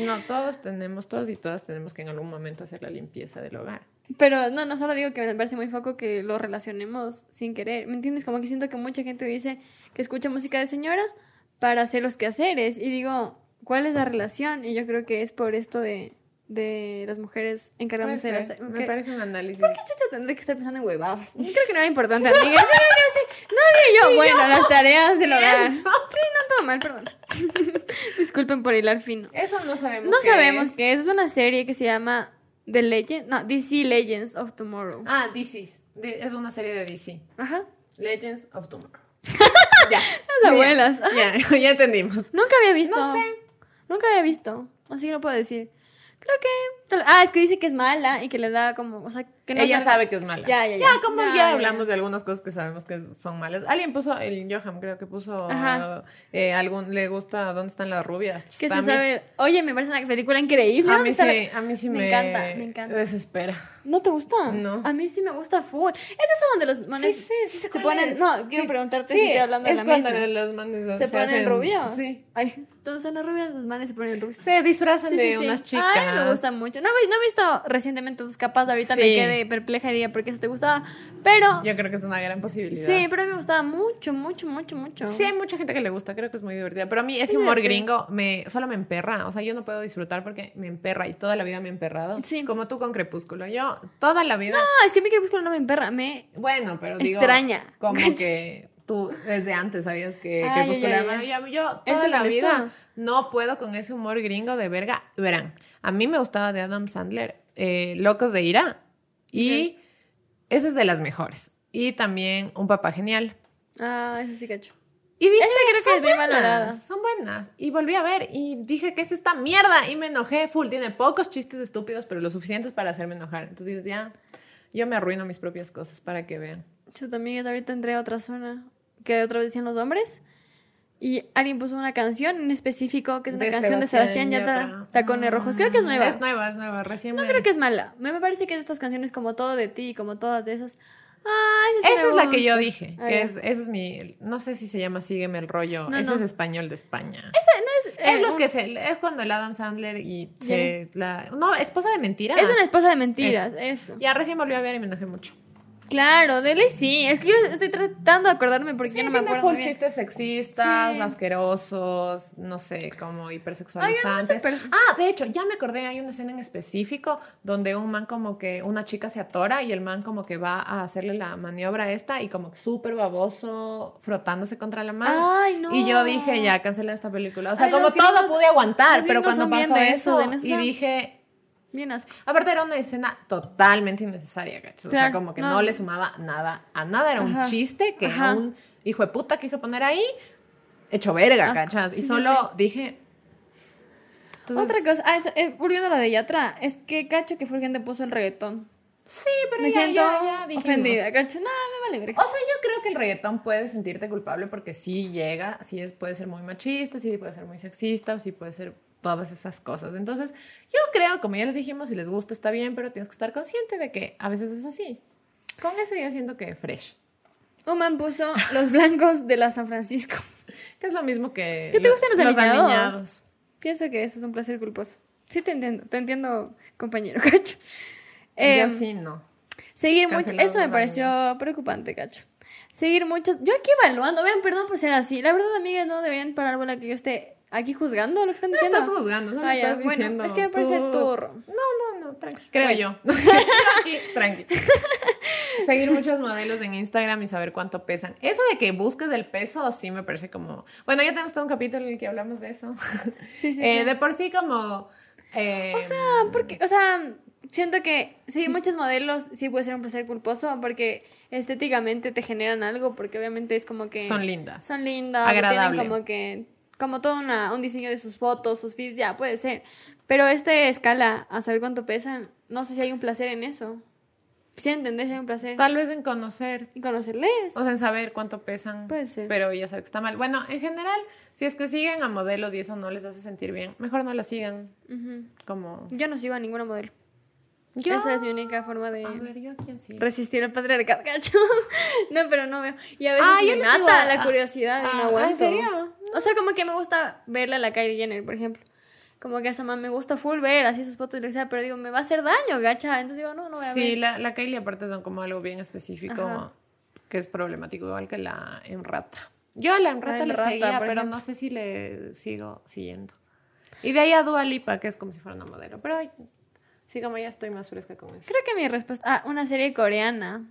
no, todos tenemos, todos y todas tenemos que en algún momento hacer la limpieza del hogar. Pero no, no solo digo que me parece muy foco que lo relacionemos sin querer. ¿Me entiendes? Como que siento que mucha gente dice que escucha música de señora para hacer los quehaceres. Y digo, ¿cuál es la relación? Y yo creo que es por esto de, de las mujeres encargándose de las me ¿Qué- parece un análisis. ¿Por qué chucha tendré que estar pensando en huevadas? Creo que no era importante, amiga. Yo que sí. Nadie yo. Bueno, las tareas del hogar. Sí, no, todo mal, perdón. Disculpen por hilar fino. Eso no sabemos. No qué sabemos es. qué es. Es una serie que se llama The Legend, no, DC Legends of Tomorrow. Ah, DC. Es una serie de DC. Ajá. Legends of Tomorrow. ya. Las abuelas. Ya, ya entendimos. Nunca había visto. No sé. Nunca había visto. Así que no puedo decir. Creo que. Ah, es que dice que es mala y que le da como. O sea, que no Ella sabe que es mala. Ya, ya, ya. como Ya, ya, ya, hablamos de algunas cosas que sabemos que son malas. Alguien puso, el Johan creo que puso, eh, algún, le gusta ¿Dónde están las rubias? Que se También- sabe. Oye, me parece una película increíble. A ¿Dónde mí sí, a mí sí Me me, encanta, me encanta. desespera. ¿No te gusta? No. A mí sí me gusta full. ¿Es esa donde los manes sí, sí sé se cuál ponen. es. No, quiero Sí. preguntarte Sí, si estoy hablando de es la cuando los manes Se, ponen rubios. Sí. Ay, ¿dónde están las rubias? Los manes se ponen rubios. Se disfrazan Sí, de sí, sí. unas chicas. Ay, me gusta mucho. No, he- no he visto recientemente tus capas, ahorita me quedé perpleja y diga por qué eso te gustaba. Pero. Yo creo que es una gran posibilidad. Sí, pero a mí me gustaba mucho, mucho, mucho, mucho. Sí, hay mucha gente que le gusta, creo que es muy divertida. Pero a mí ese Es humor gringo me, solo me emperra. O sea, yo no puedo disfrutar porque me emperra y toda la vida me he emperrado. Sí. Como tú con Crepúsculo. Yo toda la vida. No, es que mi crepúsculo no me emperra, me. Bueno, pero digo. Extraña. Como que tú desde antes sabías que Ah, ya, Crepúsculo ya, ya. malo. Yo, toda la vida no puedo con ese humor gringo de verga. Verán, a mí me gustaba de Adam Sandler, eh, Locos de Ira. Y Ya esa es de las mejores. Y también Un Papá Genial. Ah, eso sí, cacho. Y dije, Esa creo que son es bien buenas, valorada. Son buenas. Y volví a ver y dije, ¿qué es esta mierda? Y me enojé full. Tiene pocos chistes estúpidos, pero lo suficientes para hacerme enojar. Entonces ya, yo me arruino mis propias cosas para que vean. Yo también ahorita entré a otra zona que otra vez decían los hombres. Y alguien puso una canción en específico, que es una De canción de Sebastián Yatra. Tacones Rojos. Creo que es nueva. Es nueva, es nueva. Recién No me- creo que es mala. Me parece que es estas canciones como Todo de ti, como todas de esas. Esa sí Esa es la que yo dije, Ah, que es, ese es mi, no sé si se llama Sígueme el rollo, No, ese no. es español de España. Es, Es eh, los un- que se, es cuando el Adam Sandler y se, la, no, esposa de mentiras. es una esposa de mentiras, eso. Ya recién volví a ver y me enojé mucho. Claro, dele sí. Es que yo estoy tratando de acordarme porque Sí, ya no me acuerdo. full bien. chistes sexistas, Sí. asquerosos, no sé, como hipersexualizantes. Per- ah, de hecho, ya me acordé, hay una escena en específico donde un man como que, una chica se atora y el man como que va a hacerle la maniobra esta y como súper baboso, frotándose contra la mano. Ay, no. Y yo dije, ya, cancela esta película. O sea, Ay, como todo pude aguantar, pero cuando pasó eso. y dije... Bien asco. Aparte era una escena totalmente innecesaria, ¿cachai? O sea, como que no. no. le sumaba nada a nada. Era un chiste que ajá. un hijo de puta quiso poner ahí, hecho verga, Asco. ¿cachas? Sí, Y sí, solo dije, Entonces- Otra cosa, ah, eso, eh, volviendo a lo de Yatra, es que cacho que Fulgente puso el reggaetón. Sí, pero Me ya, siento ya, ya dijimos. ofendida, cacho. Nada, me vale verga. O sea, yo creo que el reggaetón puede sentirte culpable porque sí llega, sí es, puede ser muy machista, sí puede ser muy sexista, sí puede ser todas esas cosas. Entonces, yo creo, como ya les dijimos, si les gusta está bien, pero tienes que estar consciente de que a veces es así. Con eso ya siento que fresh. Un man puso los blancos de la San Francisco. Que es lo mismo que... ¿Qué te gustan los alineados? alineados. Pienso que eso es un placer culposo. Sí te entiendo, te entiendo, compañero, cacho. Em, yo sí, no. Seguir mucho. Esto me los pareció preocupante, cacho. Seguir muchos. Yo aquí evaluando, vean, perdón por ser así. La verdad, amigas, no deberían parar bola que yo esté aquí juzgando lo que están No diciendo. estás juzgando, solo Ah, estás bueno, diciendo... es que me parece tú- turro. No, no, no, tranqui. Creo Bueno. yo. Aquí, tranqui. Seguir muchos modelos en Instagram y saber cuánto pesan. Eso de que busques el peso, sí me parece como. Bueno, ya tenemos todo un capítulo en el que hablamos de eso. Sí, sí, Eh, sí. De por sí, como. eh, O sea, porque, o sea, siento que seguir muchos modelos sí puede ser un placer culposo porque estéticamente te generan algo, porque obviamente es como que. son lindas. Son lindas, o Agradables. tienen como que. Como todo una, un diseño de sus fotos, sus feeds, ya puede ser. Pero este escala a saber cuánto pesan, no sé si hay un placer en eso. Si entendés, hay un placer Tal vez en conocer. en conocerles. O sea, en saber cuánto pesan. Puede ser. Pero ya sabes que está mal. Bueno, en general, si es que siguen a modelos y eso no les hace sentir bien, mejor no la sigan. Ujú. Como. Yo no sigo a ninguna modelo. Yo. Esa es mi única forma de A ver, yo resistir al patriarcado, cacho. no, pero no veo. Y a veces Ah, me mata la curiosidad y ah, no ¿en aguanto. serio? O sea, como que me gusta verle a la Kylie Jenner, por ejemplo. Como que a esa mamá me gusta full ver así sus fotos y lo que sea, pero digo, me va a hacer daño, gacha. Entonces digo, no, no voy a Sí, ver. la, la Kylie aparte son como algo bien específico Ajá. que es problemático, igual que la Enrata. Yo a la Enrata le seguía, pero ejemplo. no sé si le sigo siguiendo. Y de ahí a Dua Lipa, que es como si fuera una modelo. Pero ay, sí, como ya estoy más fresca con eso. Creo que mi respuesta. Ah, una serie coreana.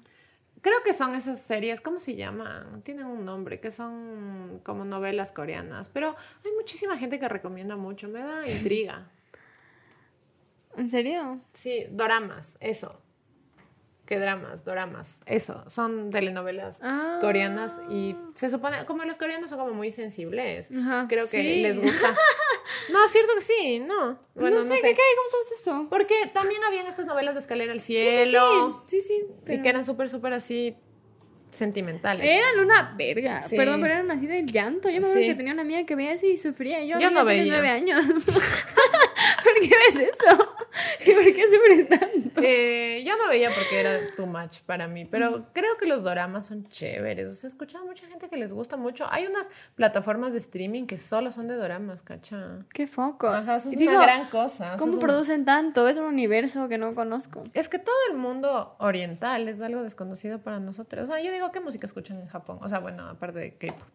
Creo que son esas series, ¿cómo se llaman? Tienen un nombre, que son como novelas coreanas. Pero hay muchísima gente que recomienda mucho, me da intriga. ¿En serio? Sí, doramas, eso. ¿Qué dramas? Doramas, eso. Son telenovelas Ah. coreanas y se supone, como los coreanos son como muy sensibles, Ajá, creo que sí. les gusta. No, cierto que sí, no. Bueno, no sé, ¿qué? ¿Cómo sabes eso? Porque también habían estas novelas de escalera al Sí, cielo sí, sí. y pero- que eran súper, súper así sentimentales. Eran una verga. Sí. Perdón, pero eran así del llanto. Yo me acuerdo Sí. que tenía una amiga que veía eso y sufría. Y Yo, Yo no veía. nueve años. ¿Por qué ves eso? ¿Y por qué sufres tanto? Eh, yo no veía porque era too much para mí, pero creo que los doramas son chéveres. O sea, he escuchado a mucha gente que les gusta mucho. Hay unas plataformas de streaming que solo son de doramas, cacha. Qué foco. Ajá, eso es digo, una gran cosa. ¿Cómo un- producen tanto? Es un universo que no conozco. Es que todo el mundo oriental es algo desconocido para nosotros. O sea, yo digo, ¿qué música escuchan en Japón? O sea, bueno, aparte de K-pop.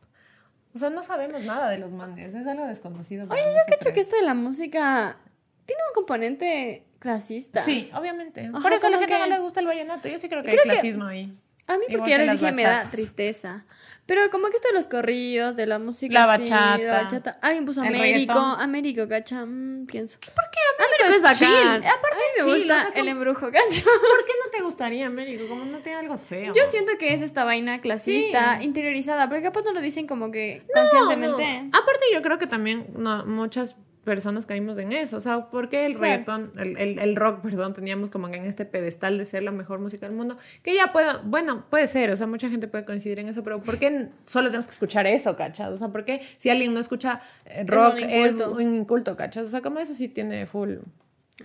O sea, no sabemos nada de los mandes, es algo desconocido para Oye, yo cacho que esto de la música tiene un componente clasista. Sí, obviamente. Ajá, Por eso a la gente que- no le gusta el vallenato. Yo sí creo que Creo hay que- clasismo ahí. A mí Igual porque les las dije me da bachatas. tristeza. Pero como que esto de los corridos, de la música La bachata. la bachata. Alguien puso El Américo. reggaetón. Américo, cacha. mm, pienso. ¿Por qué Américo es es bacán. chill? Aparte es me chill, gusta o sea, como- el embrujo, cacho. ¿Por qué no te gustaría Américo? Como no tiene algo feo. Yo siento que es esta vaina clasista, Sí. interiorizada, porque capaz no lo dicen como que No, conscientemente. no. Aparte, yo creo que también no, muchas personas caímos en eso. O sea, ¿por qué el Claro. reggaetón, el, el- el rock, perdón, teníamos como en este pedestal de ser la mejor música del mundo? Que ya puedo, bueno, puede ser, o sea, mucha gente puede coincidir en eso, pero ¿por qué solo tenemos que escuchar eso, cachas? O sea, ¿por qué si alguien no escucha eh, un rock es un inculto, cachas? O sea, como eso sí tiene full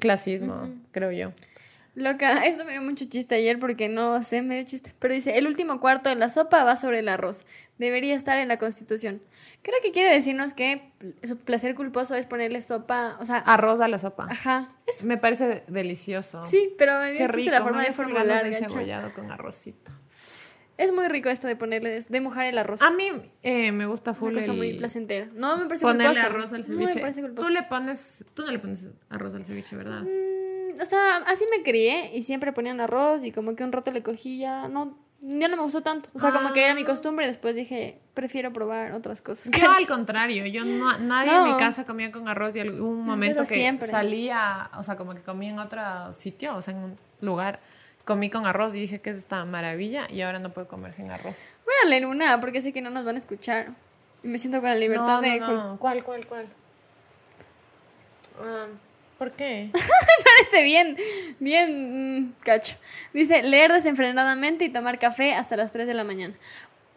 clasismo, creo yo. Loca, eso me dio mucho chiste ayer porque no sé, me dio chiste. Pero dice, el último cuarto de la sopa va sobre el arroz. Debería estar en la constitución. Creo que quiere decirnos que su placer culposo es ponerle sopa, o sea, Arroz a la sopa. ajá, eso. Me parece delicioso. Sí, pero me Qué rico, la me forma de formular, de gacha. encebollado con arrocito. Es muy rico esto de ponerle, de mojar el arroz. A mí eh, me gusta full Una cosa el- muy placentera. No, me parece ponerle culposo. arroz al No ceviche. me parece culposo. tú le pones, tú no le pones arroz al ceviche, ¿verdad? Mm, o sea, así me crié y siempre ponían arroz y como que un rato le cogí ya, no, ya no me gustó tanto. O sea, como que era mi Ah. costumbre y después dije, prefiero probar otras cosas. Yo al contrario, yo no, nadie en mi casa comía con arroz y algún momento que siempre. salía, o sea, como que comí en otro sitio, o sea, en un lugar, comí con arroz y dije que es esta maravilla y ahora no puedo comer sin arroz. Voy a leer una porque sé que no nos van a escuchar. Y me siento con la libertad no, de... no, no. ¿Cuál, cuál, cuál? Ah, ¿Por qué? Parece bien, bien, mm, cacho. Dice, leer desenfrenadamente y tomar café hasta las 3 de la mañana.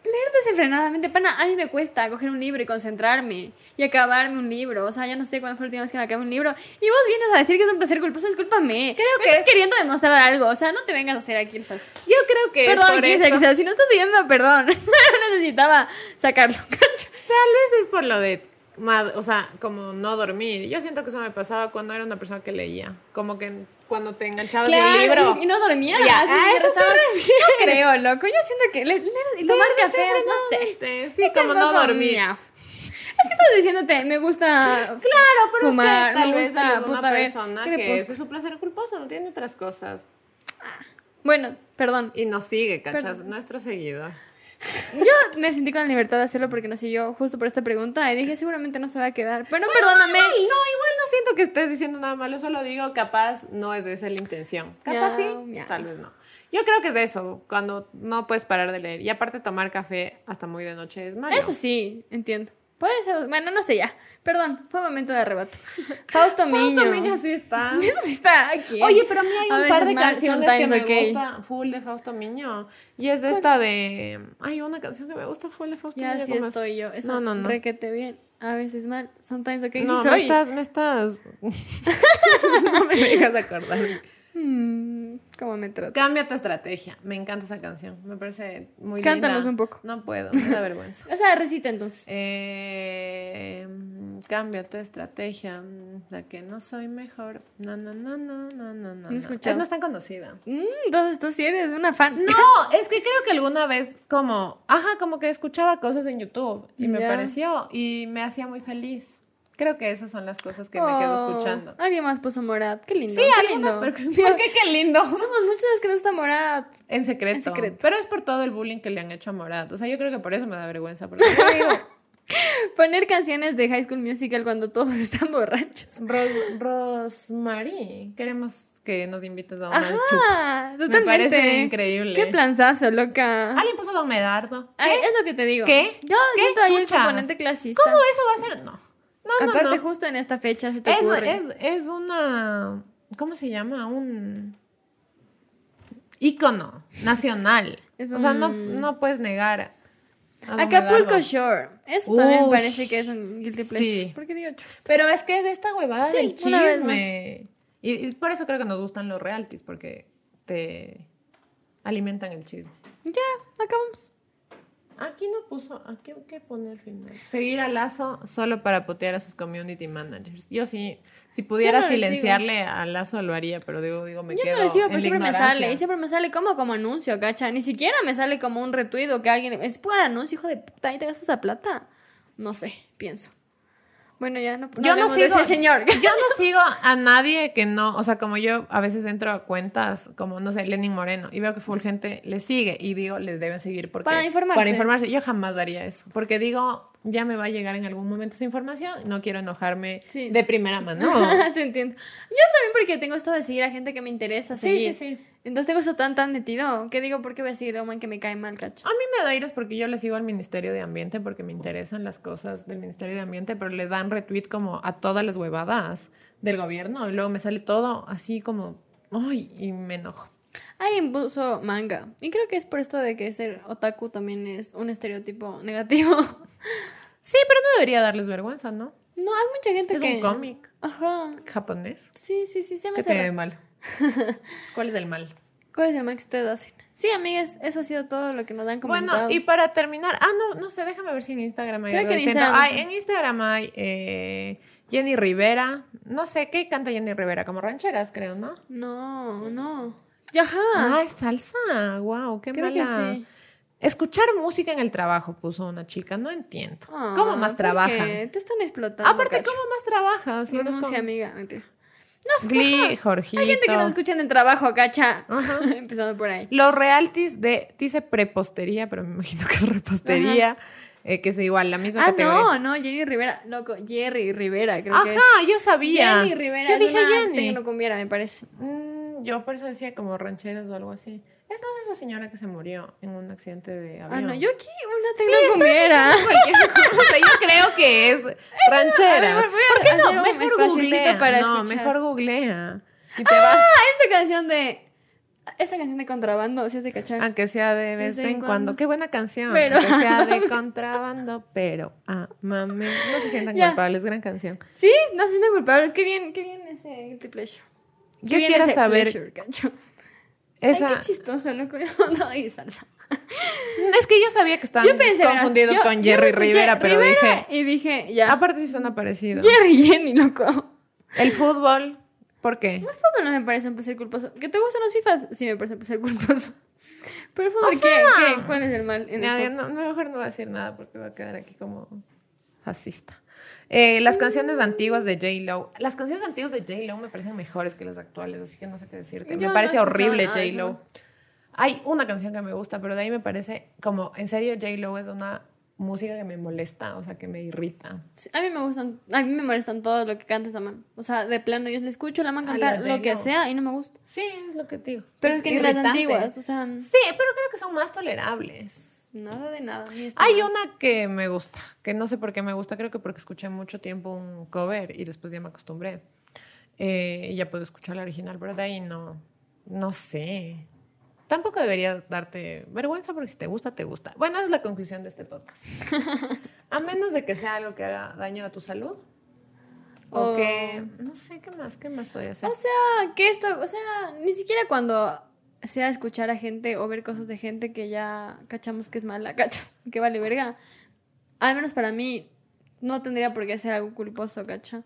Leer desenfrenadamente, pana, a mí me cuesta coger un libro y concentrarme y acabarme un libro. O sea, yo no sé cuándo fue la última vez que me acabé un libro. Y vos vienes a decir que es un placer culposo, discúlpame. Creo me que estás es- queriendo demostrar algo. O sea, no te vengas a hacer aquí el sas. Yo creo que es Perdón, por quien eso. sea. Si no estás oyendo, perdón. Necesitaba sacarlo, cacho. Tal vez es por lo de, o sea, como no dormir. Yo siento que eso me pasaba cuando era una persona que leía. Como que cuando te enganchabas en el libro. Y no dormía. Ya, a eso se. No creo, loco. Yo siento que le- tomar café, no sé. Sí, como no dormir. Es que estás diciéndote, me gusta Claro, pero fumar, es que tal me vez gusta una puta ver persona que ese es su placer culposo, no tiene otras cosas. Bueno, perdón. Y nos sigue, ¿cachas? Perdón. Nuestro seguidor. Yo me sentí con la libertad de hacerlo porque nos siguió justo por esta pregunta y dije, seguramente no se va a quedar. Pero perdóname. Igual, no, igual no siento que estés diciendo nada malo, solo digo, capaz no es de esa la intención. Capaz sí, tal vez no. Yo creo que es de eso, cuando no puedes parar de leer. Y aparte tomar café hasta muy de noche es malo. Eso sí, entiendo. Puede ser, bueno, no sé ya. Perdón, fue un momento de arrebato. Fausto Miño. Fausto Miño sí está. Sí está aquí. Oye, pero a mí hay A un par de canciones que me okay. gusta full de Fausto Miño. Y es esta de... Hay una canción que me gusta full de Fausto Ya Miño. sí ¿cómo es? estoy yo. Eso No, no, no. requete bien. A veces mal. Sometimes okay. No, sí me soy. estás... Me estás... no me dejas acordar. Mm, ¿Cómo me trato? Cambia tu estrategia. Me encanta esa canción. Me parece muy Cántanos linda. un poco. No puedo, me da vergüenza. O sea, recita entonces. Eh, cambia tu estrategia. La que no soy mejor. No, no, no, no, no, no, no. no. escuchado. Es no es tan conocida. Mm, entonces tú sí eres una fan. No, es que creo que alguna vez como, ajá, como que escuchaba cosas en YouTube y me pareció y me hacía muy feliz. Creo que esas son las cosas que me quedo Oh, escuchando. Alguien más puso Morat. Qué lindo. Sí, qué algunas, lindo. pero ¿por qué qué lindo? Somos muchos que nos gusta Morat. En secreto. En secreto. Pero es por todo el bullying que le han hecho a Morat. O sea, yo creo que por eso me da vergüenza. Porque yo digo, Poner canciones de High School Musical cuando todos están borrachos. Ros Rosemary, queremos que nos invites a una. Ajá, totalmente. Me parece increíble. Qué planzazo, loca. Alguien puso Don Medardo. Ay, es lo que te digo. ¿Qué? Yo ¿Qué siento ahí el componente clasista. ¿Cómo eso va a ser? No. No, Aparte, no. justo en esta fecha se te Es, ocurre. es, es una. ¿Cómo se llama? Un. ícono nacional. Es O sea, no, no puedes negar. Acapulco. Shore. Eso también parece que es un guilty pleasure. sí. ¿Por qué digo Pero es que es esta huevada Sí, del chisme. Y, y por eso creo que nos gustan los realities, porque te alimentan el chisme. Ya, acabamos. Aquí no puso, aquí qué pone al final. Seguir a Lazo solo para putear a sus community managers. Yo sí, si pudiera no silenciarle a Lazo lo haría, pero digo, digo, me Yo quedo no le sigo, pero siempre me sale. Y siempre me sale como como anuncio, cacha. Ni siquiera me sale como un retweet o que alguien. Es por anuncio, hijo de puta. Ahí te gastas la plata. No sé, pienso. Bueno, ya no. Yo no hablemos de sigo, ese señor. yo no sigo a nadie que no, o sea, como yo a veces entro a cuentas como, no sé, Lenin Moreno y veo que full gente le sigue y digo, les deben seguir porque... Para informarse. Para informarse. Yo jamás daría eso, porque digo, ya me va a llegar en algún momento esa información, no quiero enojarme Sí. de primera mano. Te entiendo. Yo también porque tengo esto de seguir a gente que me interesa Sí, seguir. sí, sí. Entonces tengo eso tan tan metido que digo, ¿por qué voy a seguir a un man que me cae mal, cacho? A mí me da iras porque yo le sigo al Ministerio de Ambiente porque me interesan las cosas del Ministerio de Ambiente, pero le dan retweet como a todas las huevadas del gobierno y luego me sale todo así como, ay, y me enojo. Alguien puso manga. Y creo que es por esto de que ser otaku también es un estereotipo negativo. Sí, pero no debería darles vergüenza, ¿no? No, hay mucha gente Es que. un cómic Ajá. japonés. Sí, sí, sí, se me ¿Qué hace de raro. mal? ¿Cuál es el mal? ¿Cuál es el mal que ustedes hacen? Sí, amigas, eso ha sido todo lo que nos han comentado. Bueno, y para terminar, ah, no, no sé, déjame ver si en Instagram hay Creo algo que en. Instagram en hay eh, Jenny Rivera. No sé, ¿qué canta Jenny Rivera? Como rancheras, creo, ¿no? No, no. Ya, Ajá. Ah, es salsa. Wow, qué creo que mala. sí. Escuchar música en el trabajo, puso una chica. No entiendo. Ah, ¿Cómo más qué? Te están explotando. Aparte, cacho. ¿cómo más trabajan? Si no es con amiga. Mentira. No, Glee, ajá. Jorgito. Hay gente que nos escucha en el trabajo, cacha. Ajá. Empezando por ahí. Los realties de, dice prepostería, pero me imagino que es repostería, eh, que es igual, la misma Ah, categoría. no, no, Jerry Rivera. Loco, Jerry Rivera, creo que es. Ajá, yo sabía. Jerry Rivera Yo dije una Jenny. me parece. Mm, yo por eso decía como rancheras o algo así. Es no es esa señora que se murió en un accidente de avión. Ah, no, yo aquí una Sí, cumbiera. diciendo cualquier cosa. Yo creo que es ranchera. ¿Por qué no? Mejor googlea. para no, escuchar. mejor googlea. Y te vas. Esta canción de. Esta canción de contrabando, si es de cachar. Aunque sea de vez en cuando. Qué buena canción. Pero- Aunque sea de contrabando, pero amame. No se sientan culpables, gran canción. Sí, no se sienten culpables. Qué bien, qué bien ese pleasure. Qué Yo quiero saber pleasure, Ay, qué chistoso, loco. No, y salsa. Es que yo sabía que estaban Yo pensé, verás, confundidos yo- con Jerry Rivera, pero Rivera dije. Y dije, ya. Aparte sí suena parecido. Jerry y Jenny, loco. El fútbol, ¿por qué? El fútbol no me parece un placer culposo. ¿Que te gustan los FIFAs? Sí, me parece un placer culposo. Pero el fútbol, ¿qué, sea- qué? ¿Cuál es el mal en Ya, el no, mejor no voy a decir nada porque va a quedar aquí como fascista. Eh, las canciones antiguas de J-Lo. Las canciones antiguas de J-Lo me parecen mejores que las actuales, así que no sé qué decirte. Yo me no parece horrible eso. J-Lo. Hay una canción que me gusta, pero de ahí me parece como, en serio, J-Lo es una música que me molesta, o sea, que me irrita. Sí, A mí me gustan, a mí me molestan todo lo que canta esa man. O sea, de plano, yo le escucho la man cantar la lo que sea y no me gusta. Sí, es lo que te digo. Pero es, que ni las antiguas, o sea, Sí, pero creo que son más tolerables. Nada de nada. Hay una que me gusta, que no sé por qué me gusta, creo que porque escuché mucho tiempo un cover y después ya me acostumbré. Eh, y ya puedo escuchar la original, pero de ahí no, no sé. Tampoco debería darte vergüenza porque si te gusta, te gusta. Bueno, esa es la conclusión de este podcast. A menos de que sea algo que haga daño a tu salud. O O- que, no sé, ¿qué más? ¿Qué más podría ser? O sea, que esto, o sea, ni siquiera cuando sea escuchar a gente o ver cosas de gente que ya cachamos que es mala, cacho, que vale verga. Al menos para mí, no tendría por qué ser algo culposo, cacho.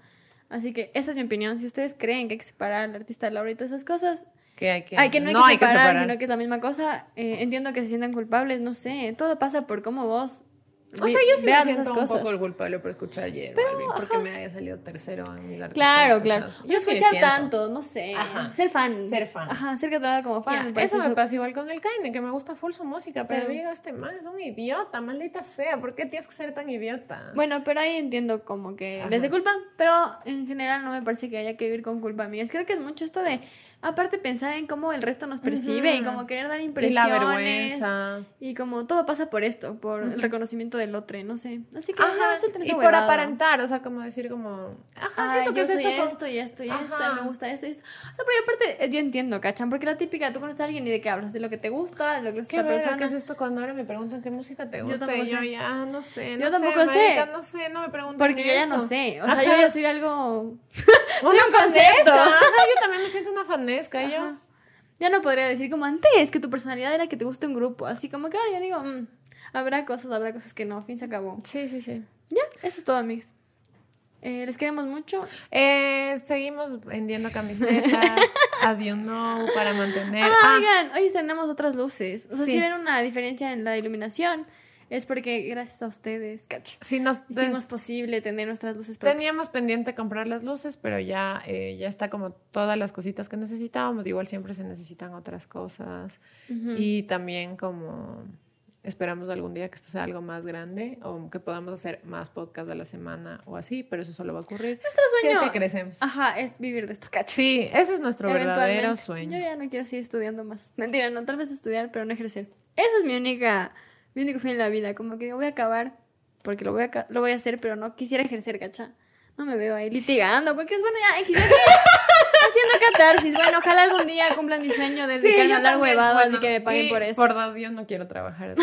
Así que esa es mi opinión. Si ustedes creen que hay que separar al artista de la obra y todas esas cosas, que hay que, hay que no hay, que, separar, sino que es la misma cosa. Eh, entiendo que se sientan culpables, no sé. Todo pasa por cómo vos. O sea, yo sí me siento esas un cosas. poco culpable por escuchar J Balvin, porque me haya salido tercero en mis artistas Claro, claro. No escuchar tanto, no sé. Ajá. Ser fan. Ser fan. Ajá, ser catalogada como fan. Parece eso me pasa igual con el Kaine, que me gusta full su música, pero, Pero- digo, este man es un idiota, maldita sea, ¿por qué tienes que ser tan idiota? Bueno, pero ahí entiendo como que Ajá. les de culpa, pero en general no me parece que haya que vivir con culpa, amigas. Creo que es mucho esto de, aparte, pensar en cómo el resto nos percibe y Ujú. como querer dar y impresiones. la vergüenza. Y como todo pasa por esto, por el reconocimiento del otro, no sé. Así que Ajá, suelten y por aparentar, o sea, como decir como, ajá, Ay, siento que yo es soy esto esto y esto y esto, Ajá. y me gusta esto y esto. O sea, pero aparte, eh, yo entiendo, ¿cachan? Porque la típica, tú conoces a alguien y de qué hablas, de lo que te gusta, de lo que gusta ¿Qué, a esa persona. ¿Qué es esto cuando ahora me preguntan qué música te Yo gusta? tampoco y yo sé. ya no sé, no Yo tampoco sé, marica, no sé, no me preguntan Porque yo ya no sé. O sea, Ajá. yo ya soy algo. Una un fanesca. Ajá, yo también me siento una fanesca, yo. Ya no podría decir como antes que tu personalidad era que te guste un grupo. Así como que ahora ya digo, mm, habrá cosas, habrá cosas que no. Fin se acabó. Sí, sí, sí. Ya, eso es todo, amigos. Eh, les queremos mucho. Eh, seguimos vendiendo camisetas, as you know, para mantener. Ah, Ah, oigan, hoy tenemos otras luces. O sea, Sí. si ven una diferencia en la iluminación, es porque gracias a ustedes, cacho, sí, nos hicimos posible tener nuestras luces propias. teníamos pendiente comprar las luces, pero ya, eh, ya está como todas las cositas que necesitábamos. Igual siempre se necesitan otras cosas. Ujú. Y también como esperamos algún día que esto sea algo más grande o que podamos hacer más podcasts a la semana o así, pero eso solo va a ocurrir Nuestro si es sueño. que crecemos. Ajá, es vivir de esto, cacho. Sí, ese es nuestro verdadero sueño. Yo ya no quiero seguir estudiando más. Mentira, no, tal vez estudiar, pero no ejercer. Esa es mi única, mi único fin en la vida. Como que digo, voy a acabar porque lo voy a, lo voy a hacer, pero no quisiera ejercer, ¿cacha? No me veo ahí litigando, porque es bueno ya, haciendo catarsis. Bueno, ojalá algún día cumplan mi sueño de Sí, dedicarme yo a hablar huevadas bueno, y que me paguen por eso. Por dos, yo no quiero trabajar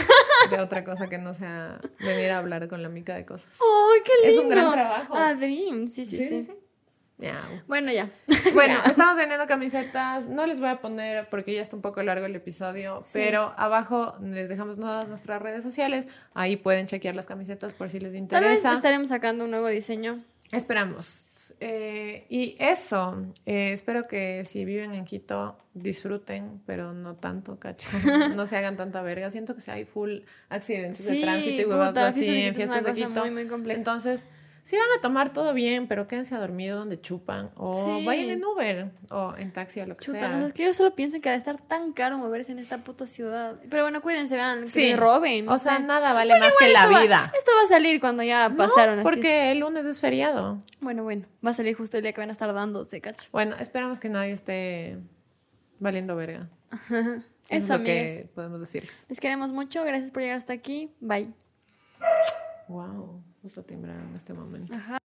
de otra cosa que no sea venir a hablar con la mica de cosas. ¡Ay, qué lindo! Es un gran trabajo. Ah, Dream, sí, sí, sí. Miau. Bueno, ya. Bueno, estamos vendiendo camisetas. No les voy a poner porque ya está un poco largo el episodio, Sí. pero abajo les dejamos todas nuestras redes sociales. Ahí pueden chequear las camisetas por si les Tal vez interesa. estaremos sacando un nuevo diseño. Esperamos. Eh, y eso, eh, espero que si viven en Quito disfruten, pero no tanto, cacho. No se hagan tanta verga. Siento que si hay full accidentes de Sí, tránsito y huevadas así de en fiestas de Quito. muy, muy. Entonces, si van a tomar todo bien, pero quédense a dormir donde chupan. O Sí. vayan en Uber o en taxi o lo que Chuta, sea. no, es que yo solo pienso que ha de estar tan caro moverse en esta puta ciudad. Pero bueno, cuídense, vean, que Sí. se roben. o sea, nada vale Bueno, más igual que la va- vida. esto va a salir cuando ya No, pasaron las porque fiestas. el lunes es feriado. Bueno, bueno, va a salir justo el día que van a estar dándose, cacho. Bueno, esperamos que nadie esté valiendo verga. Eso, Eso, es lo que podemos decirles. Les queremos mucho. Gracias por llegar hasta aquí. Bye. Wow, justo timbrando en este momento. Ajá.